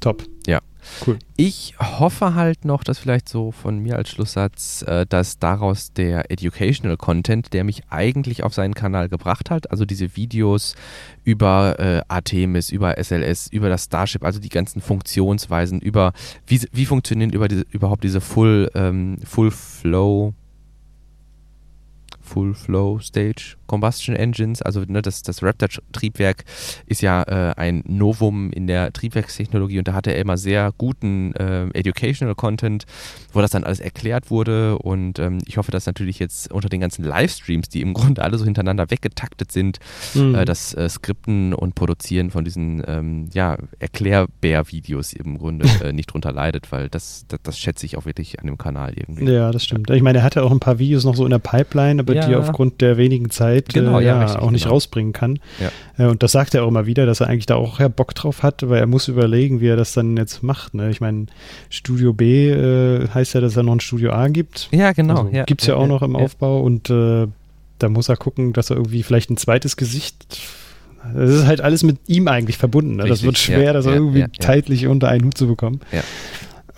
top. Ja, Cool. Ich hoffe halt noch, dass vielleicht so von mir als Schlusssatz, äh, dass daraus der Educational Content, der mich eigentlich auf seinen Kanal gebracht hat, also diese Videos über äh, Artemis, über SLS, über das Starship, also die ganzen Funktionsweisen, über wie, wie funktionieren über diese, überhaupt diese Full, ähm, Full Flow Full Flow Stage Combustion Engines. Also ne, das, das Raptor-Triebwerk ist ja äh, ein Novum in der Triebwerkstechnologie und da hatte er immer sehr guten äh, Educational Content, wo das dann alles erklärt wurde. Und ähm, ich hoffe, dass natürlich jetzt unter den ganzen Livestreams, die im Grunde alle so hintereinander weggetaktet sind, mhm. äh, das äh, Skripten und Produzieren von diesen ähm, ja, Erklärbär-Videos im Grunde äh, nicht drunter leidet, weil das, das, das, schätze ich auch wirklich an dem Kanal irgendwie. Ja, das stimmt. Ich meine, er hatte auch ein paar Videos noch so in der Pipeline, aber ja. die aufgrund der wenigen Zeit genau, äh, ja, ja auch nicht genau. rausbringen kann. Ja. Äh, und das sagt er auch immer wieder, dass er eigentlich da auch ja, Bock drauf hat, aber er muss überlegen, wie er das dann jetzt macht. Ne? Ich meine, Studio B äh, heißt ja, dass er noch ein Studio A gibt. Ja, genau. Also, ja, gibt es ja, auch noch im Aufbau und äh, da muss er gucken, dass er irgendwie vielleicht ein zweites Gesicht das ist halt alles mit ihm eigentlich verbunden. Ne? das wird schwer, ja, das ja, irgendwie ja, zeitlich unter einen Hut zu bekommen.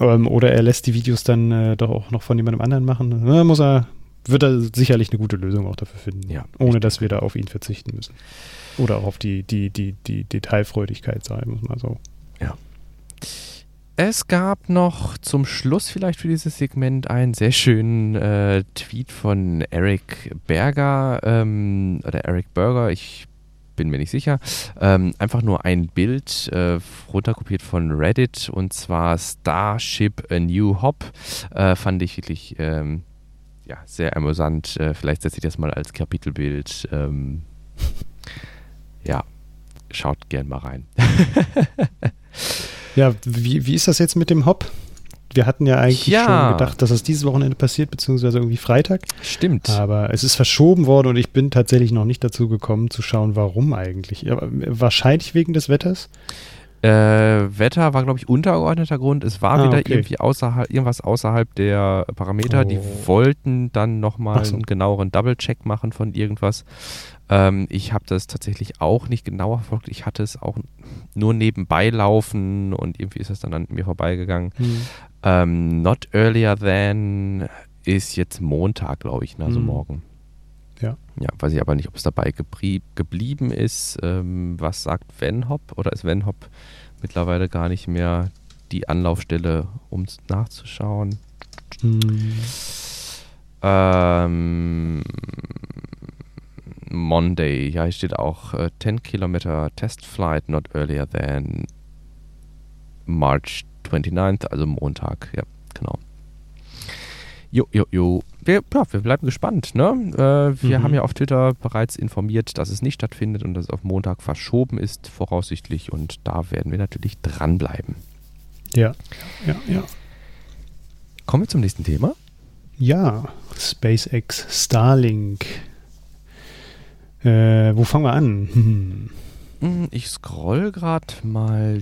Ähm, oder er lässt die Videos dann äh, doch auch noch von jemandem anderen machen. Da muss er, wird er sicherlich eine gute Lösung auch dafür finden, ja, ohne dass wir da auf ihn verzichten müssen. Oder auch auf die, die, die, die Detailfreudigkeit, sagen muss mal so. Ja. Es gab noch zum Schluss vielleicht für dieses Segment einen sehr schönen äh, Tweet von Eric Berger ähm, oder Eric Berger, ich bin mir nicht sicher. Ähm, einfach nur ein Bild äh, runterkopiert von Reddit und zwar Starship A New Hop. Äh, fand ich wirklich ähm, ja, sehr amüsant. Äh, vielleicht setze ich das mal als Kapitelbild. Ähm, ja, schaut gern mal rein. ja, wie, wie ist das jetzt mit dem Hop? Wir hatten ja eigentlich ja. schon gedacht, dass das dieses Wochenende passiert, beziehungsweise irgendwie Freitag. Stimmt. Aber es ist verschoben worden und ich bin tatsächlich noch nicht dazu gekommen zu schauen, warum eigentlich. Ja, wahrscheinlich wegen des Wetters. Äh, Wetter war, glaube ich, untergeordneter Grund. Es war ah, wieder okay. irgendwie außerhalb, irgendwas außerhalb der Parameter. Oh. Die wollten dann nochmal so. einen genaueren Double-Check machen von irgendwas. Ähm, ich habe das tatsächlich auch nicht genauer verfolgt. Ich hatte es auch nur nebenbei laufen und irgendwie ist es dann an mir vorbeigegangen. Hm. Ähm, not earlier than ist jetzt Montag, glaube ich, ne? also hm. morgen. Ja. Ja, weiß ich aber nicht, ob es dabei geblieben ist. Ähm, was sagt Venhop? Oder ist Venhop mittlerweile gar nicht mehr die Anlaufstelle, um nachzuschauen? Hm. Ähm, Monday, ja, hier steht auch äh, 10 Kilometer Test Flight, not earlier than March 29th, also Montag, ja, genau. Jo, jo, jo. Wir, ja, wir bleiben gespannt. Ne? Äh, wir mhm. haben ja auf Twitter bereits informiert, dass es nicht stattfindet und dass es auf Montag verschoben ist, voraussichtlich. Und da werden wir natürlich dranbleiben. Ja, ja, ja. Kommen wir zum nächsten Thema. Ja, SpaceX Starlink. Äh, wo fangen wir an? Hm. Ich scroll gerade mal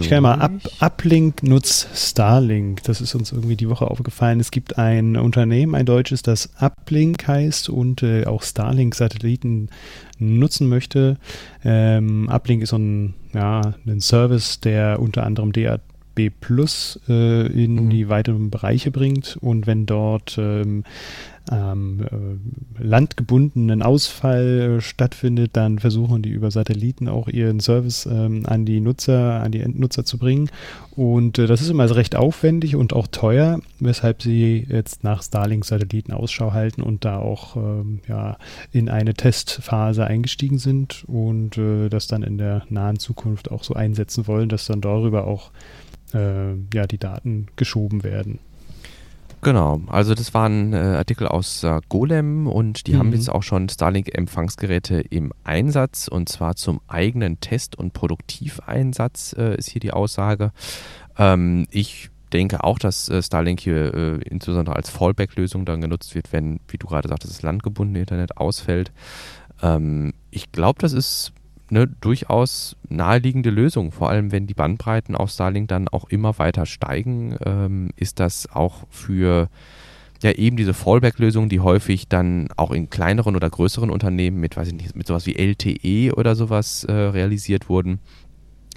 ich kann mal, Up, Uplink nutzt Starlink. Das ist uns irgendwie die Woche aufgefallen. Es gibt ein Unternehmen, ein deutsches, das Uplink heißt und äh, auch Starlink-Satelliten nutzen möchte. Ähm, Uplink ist so ein, ja, ein Service, der unter anderem DAT B Plus äh, in mhm. die weiteren Bereiche bringt und wenn dort ähm, ähm, äh, landgebundenen Ausfall äh, stattfindet, dann versuchen die über Satelliten auch ihren Service ähm, an die Nutzer, an die Endnutzer zu bringen. Und äh, das ist immer recht aufwendig und auch teuer, weshalb sie jetzt nach Starlink-Satelliten Ausschau halten und da auch ähm, ja, in eine Testphase eingestiegen sind und äh, das dann in der nahen Zukunft auch so einsetzen wollen, dass dann darüber auch äh, ja, die Daten geschoben werden. Genau, also das war ein äh, Artikel aus äh, Golem und die mhm. haben jetzt auch schon Starlink-Empfangsgeräte im Einsatz und zwar zum eigenen Test- und Produktiveinsatz äh, ist hier die Aussage. Ähm, ich denke auch, dass äh, Starlink hier äh, insbesondere als Fallback-Lösung dann genutzt wird, wenn, wie du gerade sagtest, das landgebundene Internet ausfällt. Ähm, ich glaube, das ist eine durchaus naheliegende Lösung. Vor allem, wenn die Bandbreiten auf Starlink dann auch immer weiter steigen, ähm, ist das auch für ja eben diese Fallback-Lösungen, die häufig dann auch in kleineren oder größeren Unternehmen mit, weiß ich nicht, mit sowas wie LTE oder sowas äh, realisiert wurden,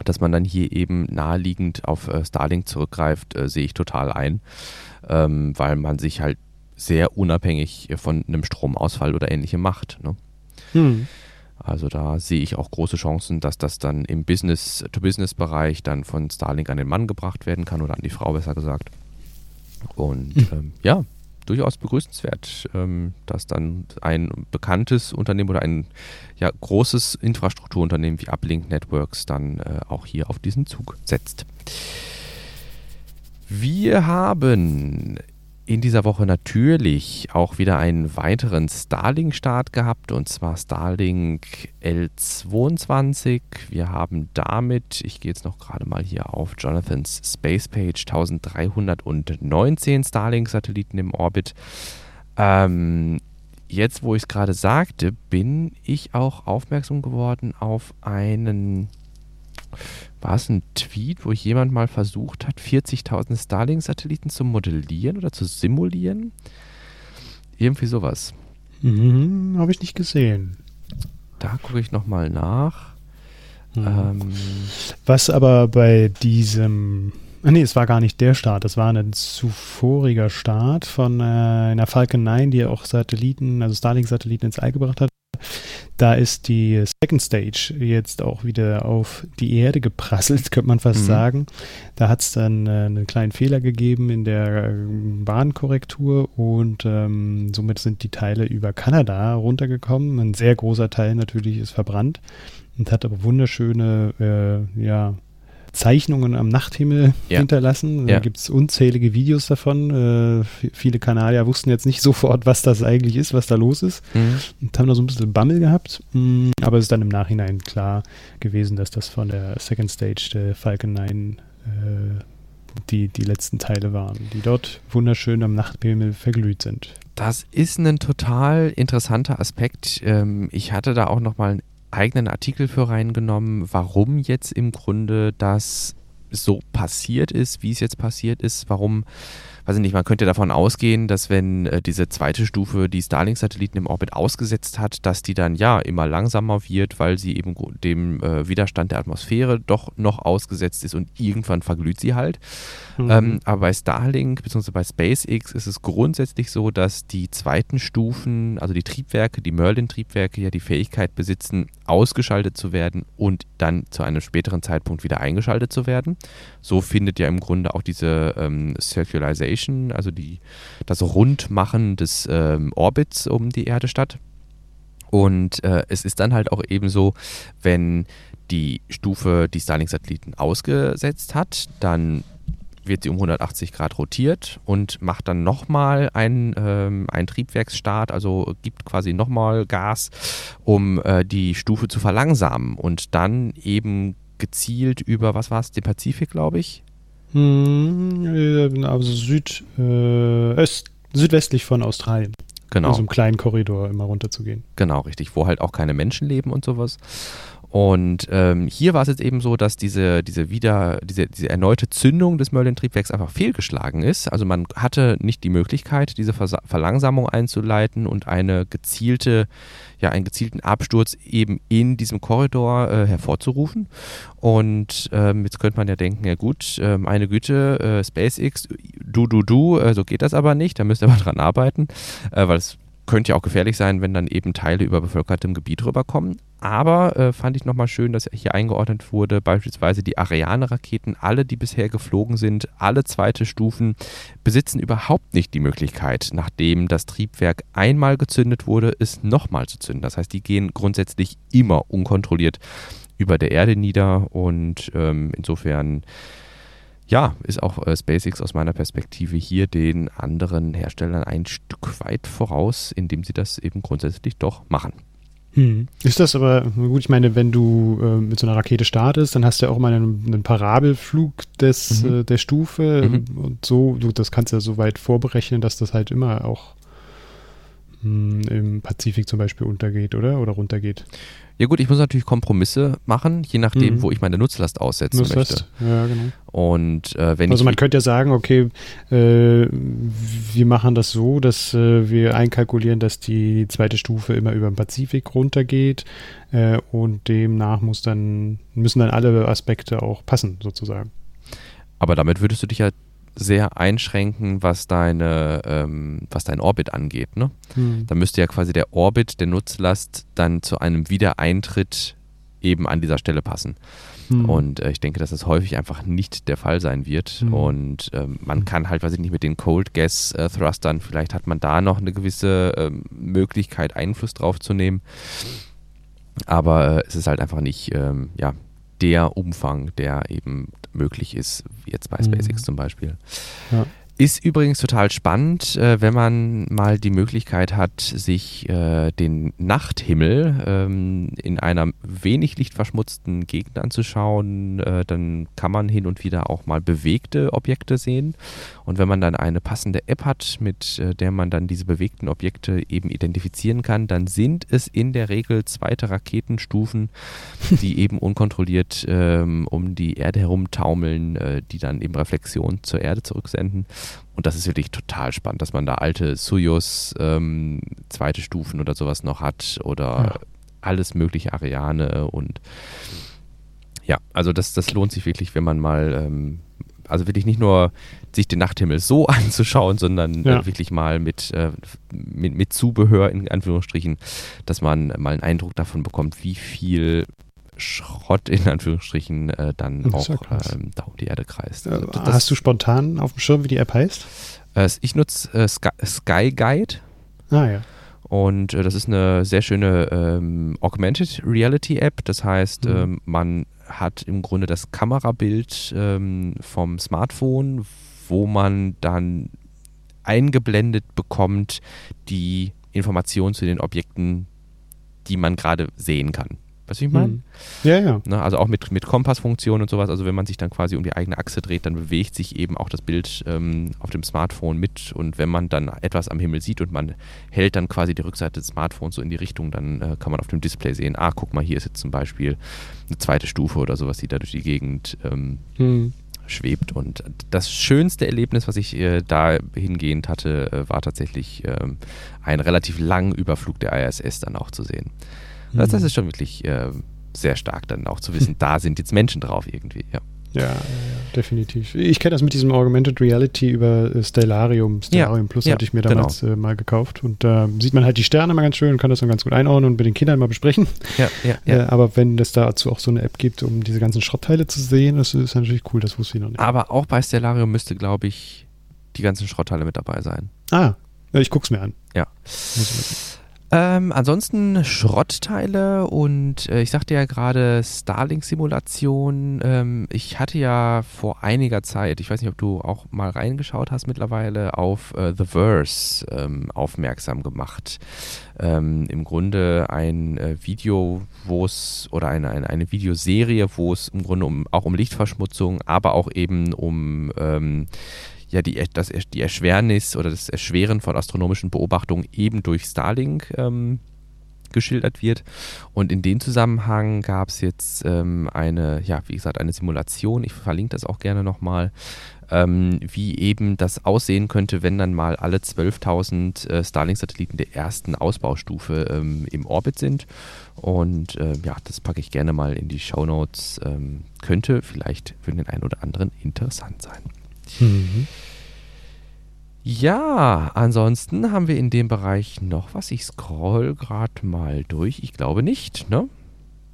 dass man dann hier eben naheliegend auf äh, Starlink zurückgreift, äh, sehe ich total ein, ähm, weil man sich halt sehr unabhängig von einem Stromausfall oder ähnlichem macht. Ne? Hm. Also da sehe ich auch große Chancen, dass das dann im Business-to-Business-Bereich dann von Starlink an den Mann gebracht werden kann oder an die Frau besser gesagt. Und hm. ähm, ja, durchaus begrüßenswert, ähm, dass dann ein bekanntes Unternehmen oder ein ja, großes Infrastrukturunternehmen wie Uplink Networks dann äh, auch hier auf diesen Zug setzt. Wir haben in dieser Woche natürlich auch wieder einen weiteren Starlink-Start gehabt und zwar Starlink L22. Wir haben damit, ich gehe jetzt noch gerade mal hier auf Jonathans Space Page, 1319 Starlink-Satelliten im Orbit. Ähm, jetzt, wo ich es gerade sagte, bin ich auch aufmerksam geworden auf einen war es ein Tweet, wo jemand mal versucht hat, 40.000 Starlink-Satelliten zu modellieren oder zu simulieren? Irgendwie sowas. Mhm, Habe ich nicht gesehen. Da gucke ich nochmal nach. Mhm. Ähm, Was aber bei diesem Ah, nee, es war gar nicht der Start, es war ein zuvoriger Start von äh, einer Falcon 9, die auch Satelliten, also Starlink-Satelliten ins All gebracht hat. Da ist die Second Stage jetzt auch wieder auf die Erde geprasselt, könnte man fast mhm. sagen. Da hat es dann äh, einen kleinen Fehler gegeben in der äh, Bahnkorrektur und ähm, somit sind die Teile über Kanada runtergekommen. Ein sehr großer Teil natürlich ist verbrannt und hat aber wunderschöne, äh, ja, Zeichnungen am Nachthimmel ja. hinterlassen. Da ja. gibt es unzählige Videos davon. Äh, viele Kanadier wussten jetzt nicht sofort, was das eigentlich ist, was da los ist. Mhm. Und haben da so ein bisschen Bammel gehabt. Mhm, aber es ist dann im Nachhinein klar gewesen, dass das von der Second Stage der Falcon 9 äh, die, die letzten Teile waren, die dort wunderschön am Nachthimmel verglüht sind. Das ist ein total interessanter Aspekt. Ähm, ich hatte da auch noch mal einen eigenen Artikel für reingenommen, warum jetzt im Grunde das so passiert ist, wie es jetzt passiert ist, warum weiß ich nicht, man könnte davon ausgehen, dass wenn äh, diese zweite Stufe die Starlink-Satelliten im Orbit ausgesetzt hat, dass die dann ja immer langsamer wird, weil sie eben dem äh, Widerstand der Atmosphäre doch noch ausgesetzt ist und irgendwann verglüht sie halt. Mhm. Ähm, aber bei Starlink bzw. bei SpaceX ist es grundsätzlich so, dass die zweiten Stufen, also die Triebwerke, die Merlin-Triebwerke ja die Fähigkeit besitzen, ausgeschaltet zu werden und dann zu einem späteren Zeitpunkt wieder eingeschaltet zu werden. So findet ja im Grunde auch diese ähm, Circularization Rotation, also die, das Rundmachen des ähm, Orbits um die Erde statt. Und äh, es ist dann halt auch eben so, wenn die Stufe die Starlink-Satelliten ausgesetzt hat, dann wird sie um 180 Grad rotiert und macht dann nochmal einen, ähm, einen Triebwerksstart, also gibt quasi nochmal Gas, um äh, die Stufe zu verlangsamen und dann eben gezielt über, was war es, den Pazifik, glaube ich, hm, also Süd, äh, Öst, südwestlich von Australien. Genau. In so einem kleinen Korridor immer runterzugehen. Genau, richtig, wo halt auch keine Menschen leben und sowas. Und ähm, hier war es jetzt eben so, dass diese, diese wieder, diese, diese erneute Zündung des Merlin-Triebwerks einfach fehlgeschlagen ist. Also man hatte nicht die Möglichkeit, diese Vers Verlangsamung einzuleiten und eine gezielte, ja, einen gezielten Absturz eben in diesem Korridor äh, hervorzurufen. Und ähm, jetzt könnte man ja denken, ja gut, äh, meine Güte, äh, SpaceX, du, du, du, äh, so geht das aber nicht, da müsst ihr aber dran arbeiten, äh, weil es könnte ja auch gefährlich sein, wenn dann eben Teile über bevölkertem Gebiet rüberkommen. Aber äh, fand ich nochmal schön, dass hier eingeordnet wurde, beispielsweise die Ariane-Raketen, alle, die bisher geflogen sind, alle zweite Stufen, besitzen überhaupt nicht die Möglichkeit, nachdem das Triebwerk einmal gezündet wurde, es nochmal zu zünden. Das heißt, die gehen grundsätzlich immer unkontrolliert über der Erde nieder und ähm, insofern ja, ist auch äh, SpaceX aus meiner Perspektive hier den anderen Herstellern ein Stück weit voraus, indem sie das eben grundsätzlich doch machen. Hm. Ist das aber, gut, ich meine, wenn du äh, mit so einer Rakete startest, dann hast du ja auch mal einen, einen Parabelflug des, mhm. äh, der Stufe mhm. und so, du, das kannst du ja so weit vorberechnen, dass das halt immer auch im Pazifik zum Beispiel untergeht, oder? Oder runtergeht. Ja gut, ich muss natürlich Kompromisse machen, je nachdem, mhm. wo ich meine Nutzlast aussetzen Nutzlast. möchte. Ja, genau. Und äh, wenn also man könnte ja sagen, okay, äh, wir machen das so, dass äh, wir einkalkulieren, dass die zweite Stufe immer über den Pazifik runtergeht äh, und demnach muss dann müssen dann alle Aspekte auch passen sozusagen. Aber damit würdest du dich ja sehr einschränken, was deine, ähm, was dein Orbit angeht. Ne? Hm. Da müsste ja quasi der Orbit der Nutzlast dann zu einem Wiedereintritt eben an dieser Stelle passen. Hm. Und äh, ich denke, dass das häufig einfach nicht der Fall sein wird. Hm. Und ähm, man kann halt, weiß ich nicht, mit den Cold Gas äh, Thrustern, vielleicht hat man da noch eine gewisse äh, Möglichkeit, Einfluss drauf zu nehmen. Aber äh, es ist halt einfach nicht, ähm, ja, der Umfang, der eben möglich ist, jetzt bei SpaceX mhm. zum Beispiel. Ja. Ist übrigens total spannend, äh, wenn man mal die Möglichkeit hat, sich äh, den Nachthimmel ähm, in einer wenig lichtverschmutzten Gegend anzuschauen. Äh, dann kann man hin und wieder auch mal bewegte Objekte sehen. Und wenn man dann eine passende App hat, mit der man dann diese bewegten Objekte eben identifizieren kann, dann sind es in der Regel zweite Raketenstufen, die eben unkontrolliert ähm, um die Erde herum taumeln, die dann eben Reflexion zur Erde zurücksenden. Und das ist wirklich total spannend, dass man da alte Soyuz ähm, zweite Stufen oder sowas noch hat oder ja. alles mögliche Ariane und ja, also das, das lohnt sich wirklich, wenn man mal, ähm, also wirklich nicht nur sich den Nachthimmel so anzuschauen, sondern äh, ja. äh, wirklich mal mit, äh, mit, mit Zubehör in Anführungsstrichen, dass man mal einen Eindruck davon bekommt, wie viel Schrott in Anführungsstrichen äh, dann auch ähm, da um die Erde kreist. Also das, Hast du spontan auf dem Schirm, wie die App heißt? Äh, ich nutze äh, Sky, Sky, Guide. Ah ja. Und äh, das ist eine sehr schöne ähm, Augmented Reality App. Das heißt, mhm. ähm, man hat im Grunde das Kamerabild ähm, vom Smartphone, wo man dann eingeblendet bekommt die Informationen zu den Objekten, die man gerade sehen kann. Weißt du, ich meine? Hm. Ja, ja. Ne, also auch mit, mit Kompassfunktion und sowas. Also wenn man sich dann quasi um die eigene Achse dreht, dann bewegt sich eben auch das Bild ähm, auf dem Smartphone mit. Und wenn man dann etwas am Himmel sieht und man hält dann quasi die Rückseite des Smartphones so in die Richtung, dann äh, kann man auf dem Display sehen, ah, guck mal, hier ist jetzt zum Beispiel eine zweite Stufe oder sowas, die da durch die Gegend ähm, hm schwebt. Und das schönste Erlebnis, was ich äh, da hingehend hatte, äh, war tatsächlich äh, einen relativ langen Überflug der ISS dann auch zu sehen. Mhm. Das, das, ist schon wirklich äh, sehr stark dann auch zu wissen, da sind jetzt Menschen drauf irgendwie, ja. Ja, definitiv. Ich kenne das mit diesem Augmented Reality über äh, Stellarium. Stellarium ja, Plus ja, hatte ich mir damals genau. äh, mal gekauft. Und da äh, sieht man halt die Sterne mal ganz schön und kann das dann ganz gut einordnen und mit den Kindern mal besprechen. Ja. Äh, aber wenn es dazu auch so eine App gibt, um diese ganzen Schrottteile zu sehen, das ist natürlich cool, das wusste ich noch nicht. Aber auch bei Stellarium müsste, glaube ich, die ganzen Schrottteile mit dabei sein. Ah, ich gucke es mir an. Ja. Ähm, ansonsten Schrottteile und äh, ich sagte ja gerade Starlink-Simulation. Ähm, ich hatte ja vor einiger Zeit, ich weiß nicht, ob du auch mal reingeschaut hast mittlerweile, auf äh, The Verse ähm, aufmerksam gemacht. Ähm, Im Grunde ein äh, Video, wo es, oder eine, eine, eine, Videoserie, wo es im Grunde um, auch um Lichtverschmutzung, aber auch eben um ähm, ja die, das, die Erschwernis oder das Erschweren von astronomischen Beobachtungen eben durch Starlink ähm, geschildert wird. Und in dem Zusammenhang gab es jetzt ähm, eine, ja, wie gesagt, eine Simulation, ich verlinke das auch gerne nochmal, ähm, wie eben das aussehen könnte, wenn dann mal alle 12.000 äh, Starlink-Satelliten der ersten Ausbaustufe ähm, im Orbit sind. Und äh, ja, das packe ich gerne mal in die Show Notes. Ähm, könnte vielleicht für den einen oder anderen interessant sein. Mhm. Ja, ansonsten haben wir in dem Bereich noch was. Ich scroll gerade mal durch. Ich glaube nicht, ne?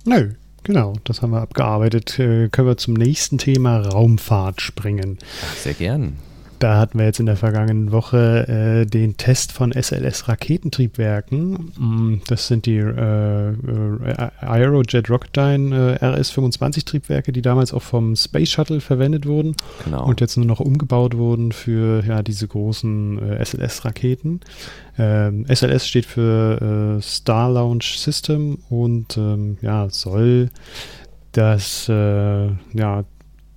Nö, genau. Das haben wir abgearbeitet. Äh, können wir zum nächsten Thema Raumfahrt springen. Ach, sehr gern. Da hatten wir jetzt in der vergangenen Woche äh, den Test von SLS-Raketentriebwerken. Mm, das sind die äh, äh, Aerojet Rocketdyne äh, RS-25-Triebwerke, die damals auch vom Space Shuttle verwendet wurden genau. und jetzt nur noch umgebaut wurden für ja, diese großen äh, SLS-Raketen. Ähm, SLS steht für äh, Star Launch System und ähm, ja, soll das ja,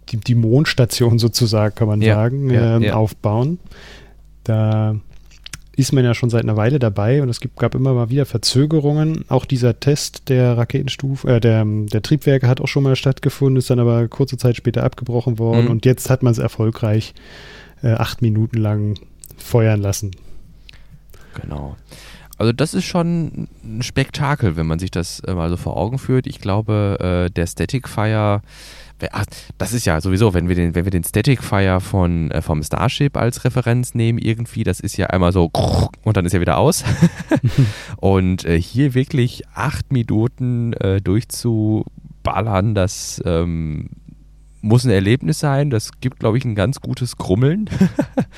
die, die Mondstation sozusagen, kann man ja, sagen, ja, äh, ja. aufbauen. Da ist man ja schon seit einer Weile dabei und es gibt, gab immer mal wieder Verzögerungen. Auch dieser Test der Raketenstufe, äh, der, der Triebwerke hat auch schon mal stattgefunden, ist dann aber kurze Zeit später abgebrochen worden mhm. und jetzt hat man es erfolgreich äh, acht Minuten lang feuern lassen. Genau. Also das ist schon ein Spektakel, wenn man sich das äh, mal so vor Augen führt. Ich glaube, äh, der Static Fire das ist ja sowieso, wenn wir den, wenn wir den Static Fire von, äh, vom Starship als Referenz nehmen, irgendwie, das ist ja einmal so und dann ist er wieder aus. und äh, hier wirklich acht Minuten äh, durchzuballern, das ähm, muss ein Erlebnis sein. Das gibt, glaube ich, ein ganz gutes Grummeln.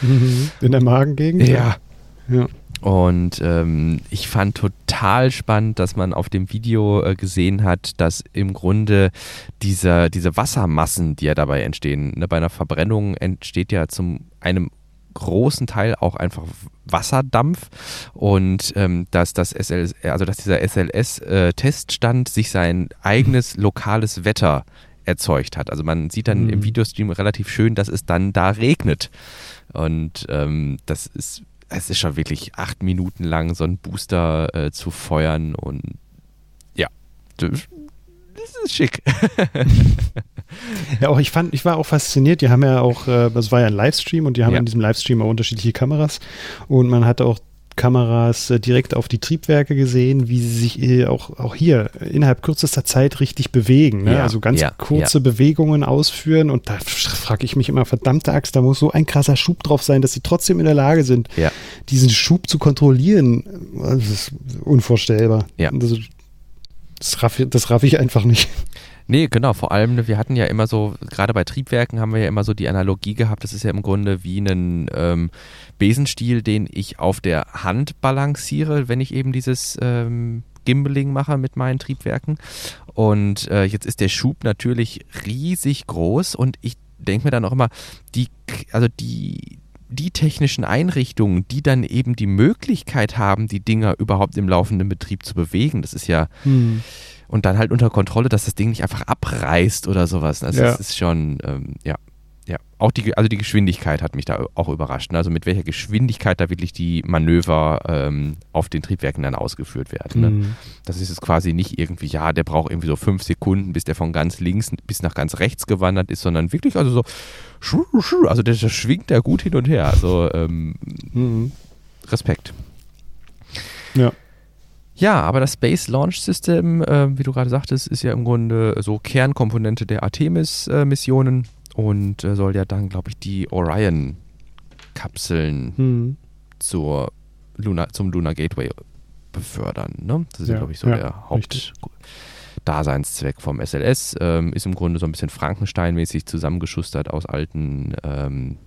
In der Magengegend? Ja. ja. Und ähm, ich fand total spannend, dass man auf dem Video äh, gesehen hat, dass im Grunde diese, diese Wassermassen, die ja dabei entstehen, ne, bei einer Verbrennung entsteht ja zum einem großen Teil auch einfach Wasserdampf und ähm, dass das SLS, also dass dieser SLS-Teststand äh, sich sein eigenes lokales Wetter erzeugt hat. Also man sieht dann mhm. im Videostream relativ schön, dass es dann da regnet. Und ähm, das ist es ist schon wirklich acht Minuten lang so ein Booster äh, zu feuern und ja, das ist schick. ja, auch ich fand, ich war auch fasziniert. Die haben ja auch, äh, das war ja ein Livestream und die haben ja. in diesem Livestream auch unterschiedliche Kameras und man hatte auch Kameras äh, direkt auf die Triebwerke gesehen, wie sie sich äh, auch, auch hier innerhalb kürzester Zeit richtig bewegen. Ne? Ja, also ganz ja, kurze ja. Bewegungen ausführen und da frage ich mich immer, verdammte Axt, da muss so ein krasser Schub drauf sein, dass sie trotzdem in der Lage sind, diesen Schub zu kontrollieren. Das ist unvorstellbar. Also, das raff, das raff ich einfach nicht. Nee, genau, vor allem, ne, wir hatten ja immer so, gerade bei Triebwerken haben wir ja immer so die Analogie gehabt, das ist ja im Grunde wie ein ähm, Besenstiel, den ich auf der Hand balanciere, wenn ich eben dieses ähm, Gimbaling mache mit meinen Triebwerken. Und äh, jetzt ist der Schub natürlich riesig groß und ich denke mir dann auch immer, die, also die, die technischen Einrichtungen, die dann eben die Möglichkeit haben, die Dinger überhaupt im laufenden Betrieb zu bewegen, das ist ja. Hm und dann halt unter Kontrolle, dass das Ding nicht einfach abreißt oder sowas. Also ja. das ist schon, ähm, ja. Ja, auch die, also die Geschwindigkeit hat mich da auch überrascht. Ne? Also mit welcher Geschwindigkeit da wirklich die Manöver ähm, auf den Triebwerken dann ausgeführt werden. Ne? Mhm. Das ist jetzt quasi nicht irgendwie, ja, der braucht irgendwie so fünf Sekunden, bis der von ganz links bis nach ganz rechts gewandert ist, sondern wirklich also so, also der, der schwingt da gut hin und her. Also ähm, mhm. Respekt. Ja. Ja, aber das Space Launch System, äh, wie du gerade sagtest, ist ja im Grunde so Kernkomponente der Artemis-Missionen äh, und äh, soll ja dann, glaube ich, die Orion-Kapseln hm. zur Luna, zum Lunar Gateway befördern. Ne? Das ist ja, glaube ich, so ja, der Hauptdaseinszweck vom SLS. Ähm, ist im Grunde so ein bisschen Frankenstein-mäßig zusammengeschustert aus alten ähm,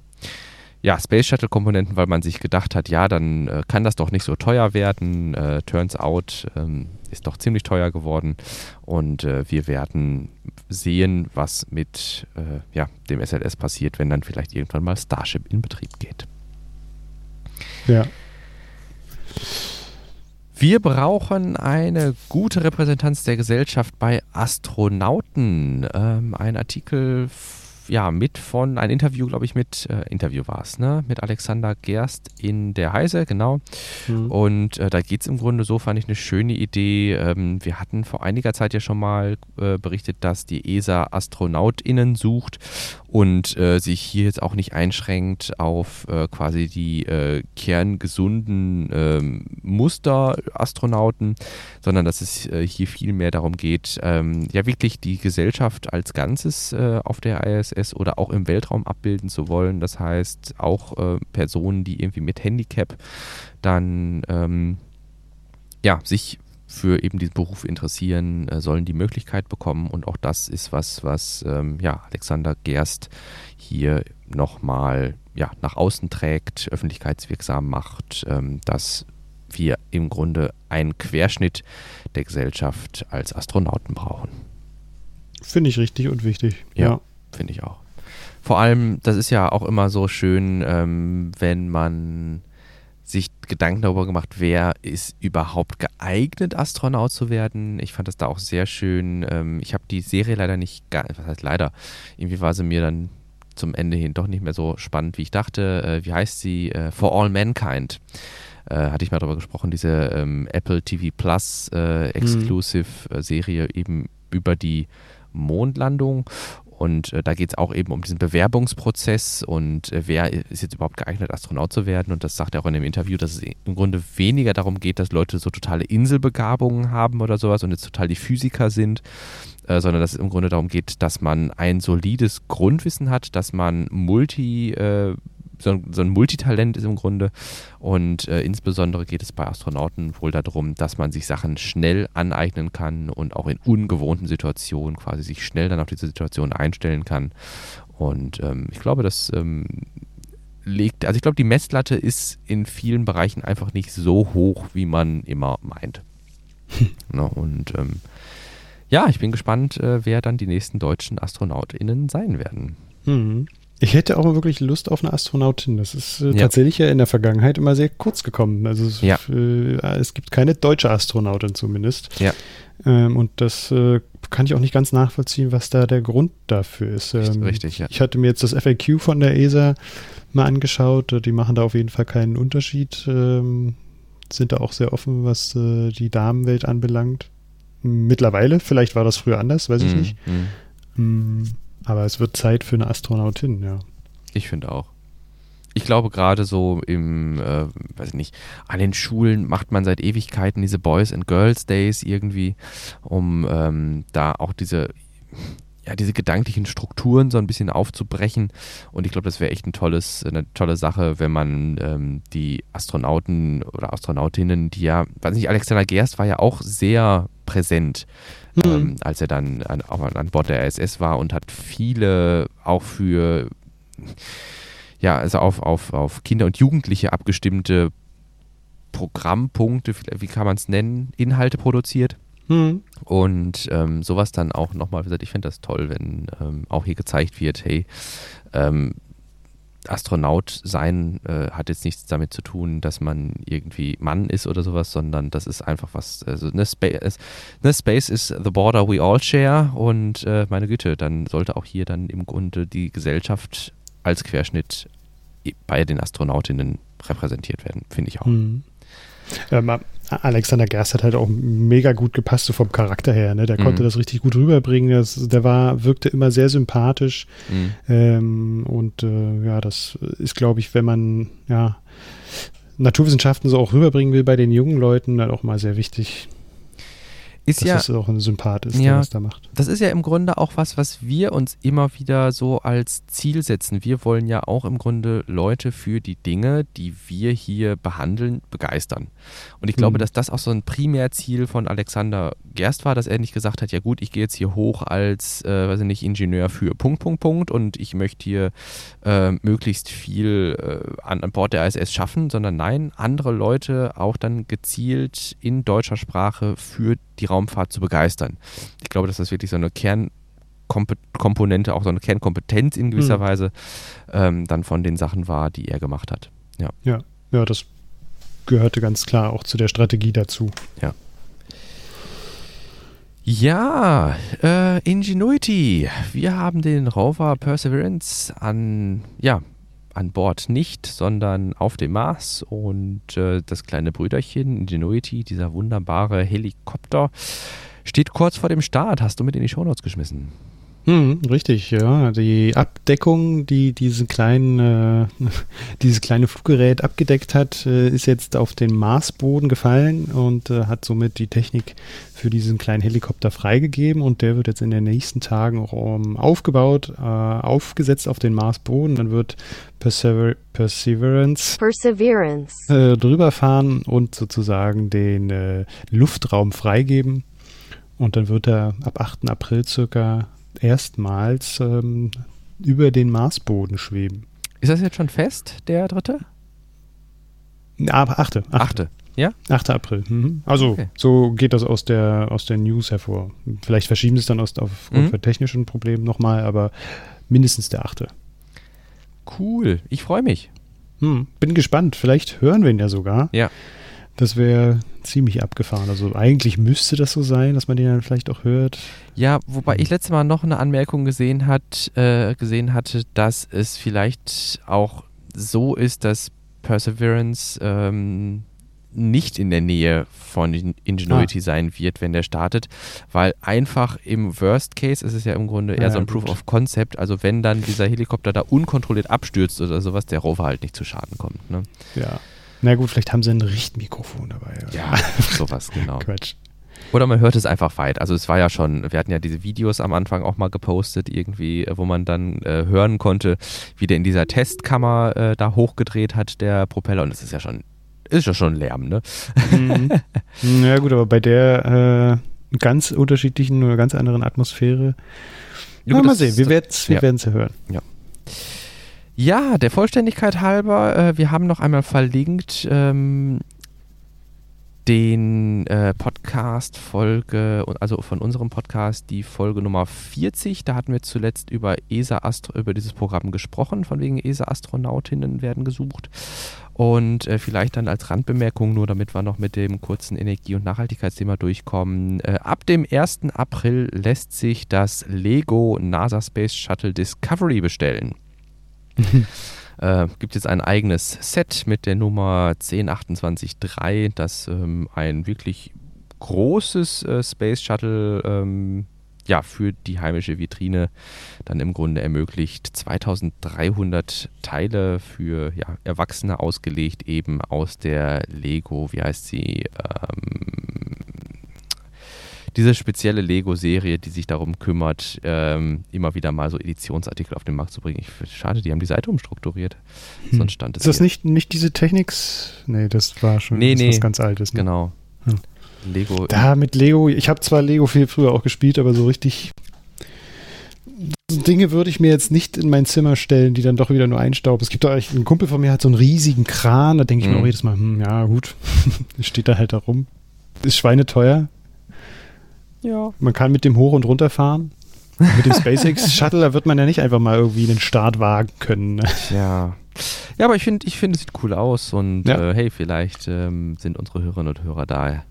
ja, Space Shuttle-Komponenten, weil man sich gedacht hat, ja, dann äh, kann das doch nicht so teuer werden. Äh, turns out ähm, ist doch ziemlich teuer geworden. Und äh, wir werden sehen, was mit äh, ja, dem SLS passiert, wenn dann vielleicht irgendwann mal Starship in Betrieb geht. Ja. Wir brauchen eine gute Repräsentanz der Gesellschaft bei Astronauten. Ähm, ein Artikel ja, mit von, ein Interview, glaube ich, mit, äh, Interview war es, ne? Mit Alexander Gerst in der Heise, genau. Mhm. Und äh, da geht es im Grunde so, fand ich eine schöne Idee. Ähm, wir hatten vor einiger Zeit ja schon mal äh, berichtet, dass die ESA AstronautInnen sucht und äh, sich hier jetzt auch nicht einschränkt auf äh, quasi die äh, kerngesunden ähm, Muster-Astronauten, sondern dass es hier viel mehr darum geht, ähm, ja wirklich die Gesellschaft als Ganzes auf der ISS oder auch im Weltraum abbilden zu wollen. Das heißt, auch äh, Personen, die irgendwie mit Handicap dann ähm, ja, sich für eben diesen Beruf interessieren, äh, sollen die Möglichkeit bekommen. Und auch das ist was, was ähm, ja, Alexander Gerst hier nochmal ja, nach außen trägt, öffentlichkeitswirksam macht, ähm, dass wir im Grunde einen Querschnitt der Gesellschaft als Astronauten brauchen. Finde ich richtig und wichtig. Ja, ja. finde ich auch. Vor allem, das ist ja auch immer so schön, ähm, wenn man sich Gedanken darüber gemacht, wer ist überhaupt geeignet, Astronaut zu werden. Ich fand das da auch sehr schön. Ähm, ich habe die Serie leider nicht, was heißt leider, irgendwie war sie mir dann zum Ende hin doch nicht mehr so spannend, wie ich dachte. Äh, wie heißt sie? Äh, For All Mankind. Äh, hatte ich mal darüber gesprochen, diese ähm, Apple TV Plus äh, Exclusive mhm. Serie eben über die Mondlandung. Und äh, da geht es auch eben um diesen Bewerbungsprozess und äh, wer ist jetzt überhaupt geeignet, Astronaut zu werden. Und das sagt er auch in dem Interview, dass es im Grunde weniger darum geht, dass Leute so totale Inselbegabungen haben oder sowas und jetzt total die Physiker sind, äh, sondern dass es im Grunde darum geht, dass man ein solides Grundwissen hat, dass man multi so, so ein Multitalent ist im Grunde. Und äh, insbesondere geht es bei Astronauten wohl darum, dass man sich Sachen schnell aneignen kann und auch in ungewohnten Situationen quasi sich schnell dann auf diese Situation einstellen kann. Und ähm, ich glaube, das ähm, legt, also ich glaube, die Messlatte ist in vielen Bereichen einfach nicht so hoch, wie man immer meint. no, ne, und ähm, ja, ich bin gespannt, äh, wer dann die nächsten deutschen AstronautInnen sein werden. Mhm. Ich hätte auch wirklich Lust auf eine Astronautin. Das ist äh, ja. tatsächlich ja in der Vergangenheit immer sehr kurz gekommen. Also es, ja. äh, es gibt keine deutsche Astronautin zumindest. Ja. Ähm, und das äh, kann ich auch nicht ganz nachvollziehen, was da der Grund dafür ist. Ähm, Richtig, ja. Ich hatte mir jetzt das FAQ von der ESA mal angeschaut. Die machen da auf jeden Fall keinen Unterschied. Ähm, sind da auch sehr offen, was äh, die Damenwelt anbelangt. Mittlerweile, vielleicht war das früher anders, weiß ich mm, nicht. Mm. Aber es wird Zeit für eine Astronautin, ja. Ich finde auch. Ich glaube gerade so im, äh, weiß ich nicht, an den Schulen macht man seit Ewigkeiten diese Boys and Girls Days irgendwie, um ähm, da auch diese, ja, diese gedanklichen Strukturen so ein bisschen aufzubrechen. Und ich glaube, das wäre echt ein tolles, eine tolle Sache, wenn man ähm, die Astronauten oder Astronautinnen, die ja, weiß nicht, Alexander Gerst war ja auch sehr präsent mhm. ähm, als er dann an, an Bord der ISS war und hat viele auch für ja, also auf, auf, auf Kinder und Jugendliche abgestimmte Programmpunkte, wie kann man es nennen, Inhalte produziert. Mhm. Und ähm, sowas dann auch nochmal, wie gesagt, ich finde das toll, wenn ähm, auch hier gezeigt wird, hey, ähm, Astronaut sein äh, hat jetzt nichts damit zu tun, dass man irgendwie Mann ist oder sowas, sondern das ist einfach was, also ne, Space, ne, Space is the border we all share und äh, meine Güte, dann sollte auch hier dann im Grunde die Gesellschaft als Querschnitt bei den Astronautinnen repräsentiert werden, finde ich auch. Mhm. Ähm, Alexander Gerst hat halt auch mega gut gepasst, so vom Charakter her. Ne? Der mhm. konnte das richtig gut rüberbringen. Das, der war, wirkte immer sehr sympathisch. Mhm. Ähm, und äh, ja, das ist, glaube ich, wenn man ja Naturwissenschaften so auch rüberbringen will bei den jungen Leuten, dann auch mal sehr wichtig ist dass ja, das auch ein Sympath ist, ja, der was da macht. Das ist ja im Grunde auch was, was wir uns immer wieder so als Ziel setzen. Wir wollen ja auch im Grunde Leute für die Dinge, die wir hier behandeln, begeistern. Und ich glaube, mhm. dass das auch so ein Primärziel von Alexander Gerst war, dass er nicht gesagt hat, ja gut, ich gehe jetzt hier hoch als, äh, weiß ich nicht, Ingenieur für Punkt, Punkt, Punkt und ich möchte hier äh, möglichst viel äh, an, an Bord der ISS schaffen, sondern nein, andere Leute auch dann gezielt in deutscher Sprache für die Raumfahrt zu begeistern. Ich glaube, dass das wirklich so eine Kernkomponente, auch so eine Kernkompetenz in gewisser mhm. Weise ähm, dann von den Sachen war, die er gemacht hat. Ja. ja, ja, das gehörte ganz klar auch zu der Strategie dazu. Ja. Ja, äh, Ingenuity. Wir haben den Rover Perseverance an, ja, an Bord nicht, sondern auf dem Mars und äh, das kleine Brüderchen Ingenuity, dieser wunderbare Helikopter, steht kurz vor dem Start. Hast du mit in die Shownotes geschmissen? Hm, richtig, ja. Die Abdeckung, die diesen kleinen, äh, dieses kleine Fluggerät abgedeckt hat, äh, ist jetzt auf den Marsboden gefallen und äh, hat somit die Technik für diesen kleinen Helikopter freigegeben und der wird jetzt in den nächsten Tagen auch um, aufgebaut, äh, aufgesetzt auf den Marsboden. Dann wird Persever Perseverance, Perseverance. Äh, drüber fahren und sozusagen den äh, Luftraum freigeben. Und dann wird er ab 8. April circa erstmals ähm, über den Marsboden schweben. Ist das jetzt schon fest, der dritte? Aber achte. Achte. achte. Ja? 8. April. Mhm. Also okay. so geht das aus der, aus der News hervor. Vielleicht verschieben sie es dann aus, aufgrund mhm. technischen Problemen nochmal, aber mindestens der 8. Cool, ich freue mich. Hm. Bin gespannt, vielleicht hören wir ihn ja sogar. Ja. Das wäre ziemlich abgefahren. Also eigentlich müsste das so sein, dass man den dann vielleicht auch hört. Ja, wobei ich letztes Mal noch eine Anmerkung gesehen, hat, äh, gesehen hatte, dass es vielleicht auch so ist, dass Perseverance ähm, nicht in der Nähe von Ingenuity ah. sein wird, wenn der startet, weil einfach im Worst Case ist es ja im Grunde eher ja, so ein gut. Proof of Concept, also wenn dann dieser Helikopter da unkontrolliert abstürzt oder sowas, der Rover halt nicht zu Schaden kommt. Ne? Ja. Na gut, vielleicht haben sie ein Richtmikrofon dabei. Oder? Ja, sowas, genau. Quatsch. Oder man hört es einfach weit. Also es war ja schon, wir hatten ja diese Videos am Anfang auch mal gepostet, irgendwie, wo man dann äh, hören konnte, wie der in dieser Testkammer äh, da hochgedreht hat, der Propeller. Und es ist ja schon ist ja schon Lärm, ne? Mhm. Ja gut, aber bei der äh, ganz unterschiedlichen oder ganz anderen Atmosphäre. Ja, gut, mal sehen, wir werden es ja hören. Ja. Ja, der Vollständigkeit halber, äh, wir haben noch einmal verlinkt ähm, den äh, Podcast Folge, also von unserem Podcast die Folge Nummer 40. Da hatten wir zuletzt über ESA Astro, über dieses Programm gesprochen, von wegen ESA Astronautinnen werden gesucht. Und äh, vielleicht dann als Randbemerkung, nur damit wir noch mit dem kurzen Energie- und Nachhaltigkeitsthema durchkommen. Äh, ab dem 1. April lässt sich das Lego NASA Space Shuttle Discovery bestellen. äh, gibt jetzt ein eigenes Set mit der Nummer 10283, das ähm, ein wirklich großes äh, Space Shuttle ähm, ja, für die heimische Vitrine dann im Grunde ermöglicht. 2300 Teile für ja, Erwachsene ausgelegt, eben aus der Lego, wie heißt sie? Ähm, diese spezielle Lego-Serie, die sich darum kümmert, ähm, immer wieder mal so Editionsartikel auf den Markt zu bringen. Ich, schade, die haben die Seite umstrukturiert. Hm. Sonst stand es. Ist das nicht, nicht diese Technics? Nee, das war schon nee, nee, was ganz Altes. Ne? Genau. Hm. Lego. Da mit Lego, ich habe zwar Lego viel früher auch gespielt, aber so richtig Dinge würde ich mir jetzt nicht in mein Zimmer stellen, die dann doch wieder nur einstauben. Es gibt doch ein Kumpel von mir hat so einen riesigen Kran, da denke ich mhm. mir auch jedes Mal, hm, ja gut, steht da halt da rum. Ist schweineteuer. Ja. Man kann mit dem hoch und runter fahren. Mit dem SpaceX Shuttle, da wird man ja nicht einfach mal irgendwie den Start wagen können. Ne? Ja. Ja, aber ich finde, ich finde, es sieht cool aus und ja. äh, hey, vielleicht ähm, sind unsere Hörerinnen und Hörer da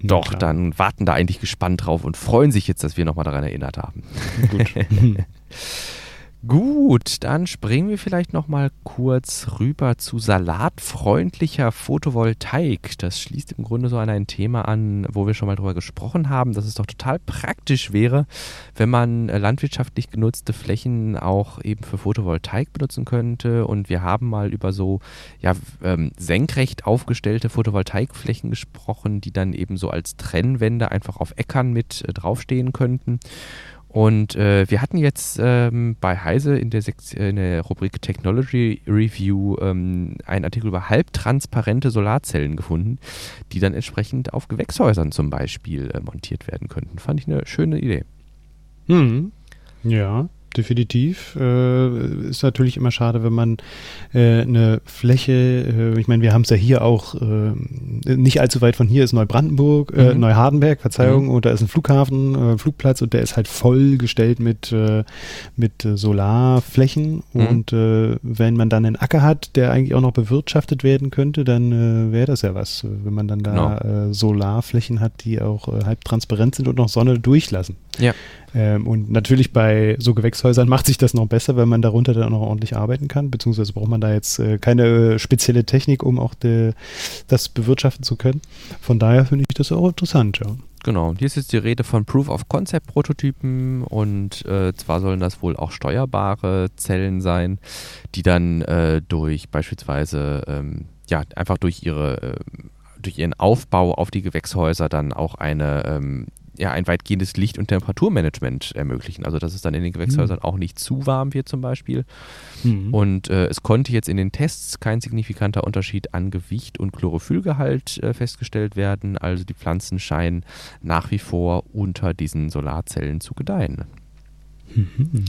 doch, klar. dann warten da eigentlich gespannt drauf und freuen sich jetzt, dass wir nochmal daran erinnert haben. Gut. Gut, dann springen wir vielleicht noch mal kurz rüber zu salatfreundlicher Photovoltaik. Das schließt im Grunde so an ein Thema an, wo wir schon mal drüber gesprochen haben, dass es doch total praktisch wäre, wenn man äh, landwirtschaftlich genutzte Flächen auch eben für Photovoltaik benutzen könnte. Und wir haben mal über so ja, ähm, senkrecht aufgestellte Photovoltaikflächen gesprochen, die dann eben so als Trennwände einfach auf Äckern mit äh, draufstehen könnten. Und äh, wir hatten jetzt ähm, bei Heise in der, äh, in der Rubrik Technology Review ähm, einen Artikel über halbtransparente Solarzellen gefunden, die dann entsprechend auf Gewächshäusern zum Beispiel äh, montiert werden könnten. Fand ich eine schöne Idee. Hm. Ja definitiv. Äh, ist natürlich immer schade, wenn man äh, eine Fläche, äh, ich meine, wir haben es ja hier auch, äh, nicht allzu weit von hier ist Neubrandenburg, äh, mhm. Neuhardenberg, Verzeihung, mhm. und da ist ein Flughafen, äh, Flugplatz und der ist halt vollgestellt mit, mit Solarflächen. Mhm. Und wenn man dann einen Acker hat, der eigentlich auch noch bewirtschaftet werden könnte, dann wäre das ja was, wenn man dann da genau. Solarflächen hat, die auch halb transparent sind und noch Sonne durchlassen. Ja. Ähm, und natürlich bei so Gewächshäusern macht sich das noch besser, wenn man darunter dann auch noch ordentlich arbeiten kann, beziehungsweise braucht man da jetzt äh, keine äh, spezielle Technik, um auch de, das bewirtschaften zu können. Von daher finde ich das auch interessant, ja. Genau, hier ist jetzt die Rede von Proof of Concept Prototypen und äh, zwar sollen das wohl auch steuerbare Zellen sein, die dann äh, durch beispielsweise ähm, ja einfach durch ihre äh, durch ihren Aufbau auf die Gewächshäuser dann auch eine ähm, ja, ein weitgehendes Licht- und Temperaturmanagement ermöglichen. Also dass es dann in den Gewächshäusern mhm. auch nicht zu warm wird zum Beispiel. Mhm. Und äh, es konnte jetzt in den Tests kein signifikanter Unterschied an Gewicht und Chlorophyllgehalt äh, festgestellt werden. Also die Pflanzen scheinen nach wie vor unter diesen Solarzellen zu gedeihen. Mhm.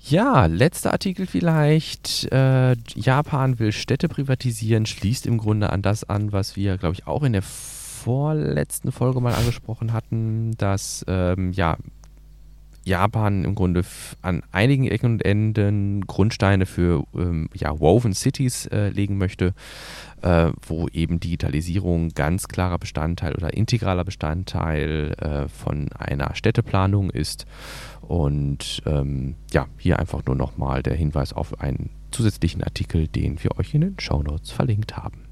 Ja, letzter Artikel vielleicht. Äh, Japan will Städte privatisieren, schließt im Grunde an das an, was wir, glaube ich, auch in der vorletzten Folge mal angesprochen hatten, dass ähm, ja Japan im Grunde an einigen Ecken und Enden Grundsteine für ähm, ja, Woven Cities äh, legen möchte, äh, wo eben Digitalisierung ganz klarer Bestandteil oder integraler Bestandteil äh, von einer Städteplanung ist. Und ähm, ja, hier einfach nur nochmal der Hinweis auf einen zusätzlichen Artikel, den wir euch in den Shownotes verlinkt haben.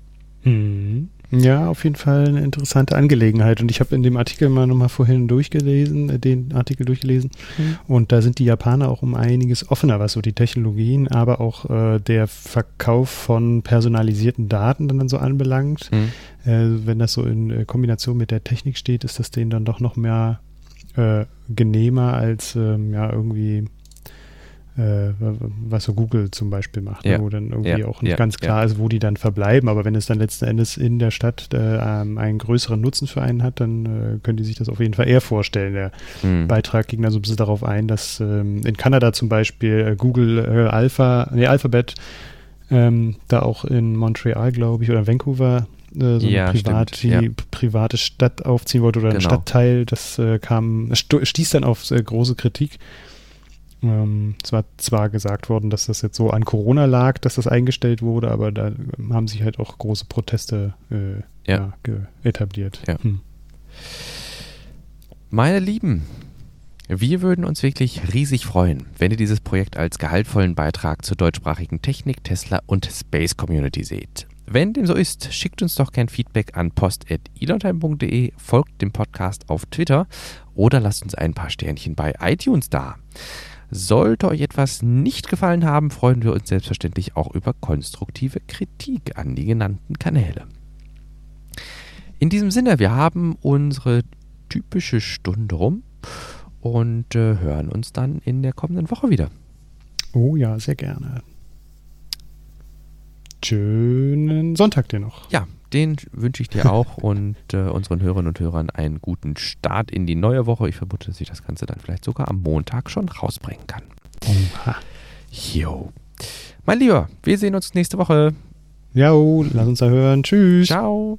Mhm. Ja, auf jeden Fall eine interessante Angelegenheit. Und ich habe in dem Artikel mal nochmal vorhin durchgelesen, äh, den Artikel durchgelesen. Mhm. Und da sind die Japaner auch um einiges offener, was so die Technologien, aber auch äh, der Verkauf von personalisierten Daten dann so anbelangt. Mhm. Äh, wenn das so in äh, Kombination mit der Technik steht, ist das denen dann doch noch mehr äh, genehmer als ähm, ja irgendwie äh, was so Google zum Beispiel macht, ne, ja. wo dann irgendwie ja. auch nicht ja. ganz klar ist, wo die dann verbleiben. Aber wenn es dann letzten Endes in der Stadt äh, ähm, einen größeren Nutzen für einen hat, dann äh, können die sich das auf jeden Fall eher vorstellen. Der mhm. Beitrag ging dann so ein bisschen darauf ein, dass ähm, in Kanada zum Beispiel äh, Google äh, Alpha, nee, Alphabet ähm, da auch in Montreal, glaube ich, oder Vancouver äh, so eine privat, ja. private Stadt aufziehen wollte oder genau. ein Stadtteil. Das äh, kam, stieß dann auf äh, große Kritik. Ähm, es war zwar gesagt worden, dass das jetzt so an Corona lag, dass das eingestellt wurde, aber da haben sich halt auch große Proteste äh, ja. Ja, etabliert. Ja. Hm. Meine Lieben, wir würden uns wirklich riesig freuen, wenn ihr dieses Projekt als gehaltvollen Beitrag zur deutschsprachigen Technik, Tesla und Space Community seht. Wenn dem so ist, schickt uns doch gern Feedback an post.elonheim.de, folgt dem Podcast auf Twitter oder lasst uns ein paar Sternchen bei iTunes da. Sollte euch etwas nicht gefallen haben, freuen wir uns selbstverständlich auch über konstruktive Kritik an die genannten Kanäle. In diesem Sinne, wir haben unsere typische Stunde rum und äh, hören uns dann in der kommenden Woche wieder. Oh ja, sehr gerne. Schönen Sonntag dir noch. Ja, den wünsche ich dir auch und äh, unseren Hörerinnen und Hörern einen guten Start in die neue Woche. Ich vermute, dass ich das Ganze dann vielleicht sogar am Montag schon rausbringen kann. Oha. Jo. Mein Lieber, wir sehen uns nächste Woche. Ja, lass uns da hören. Tschüss. Ciao.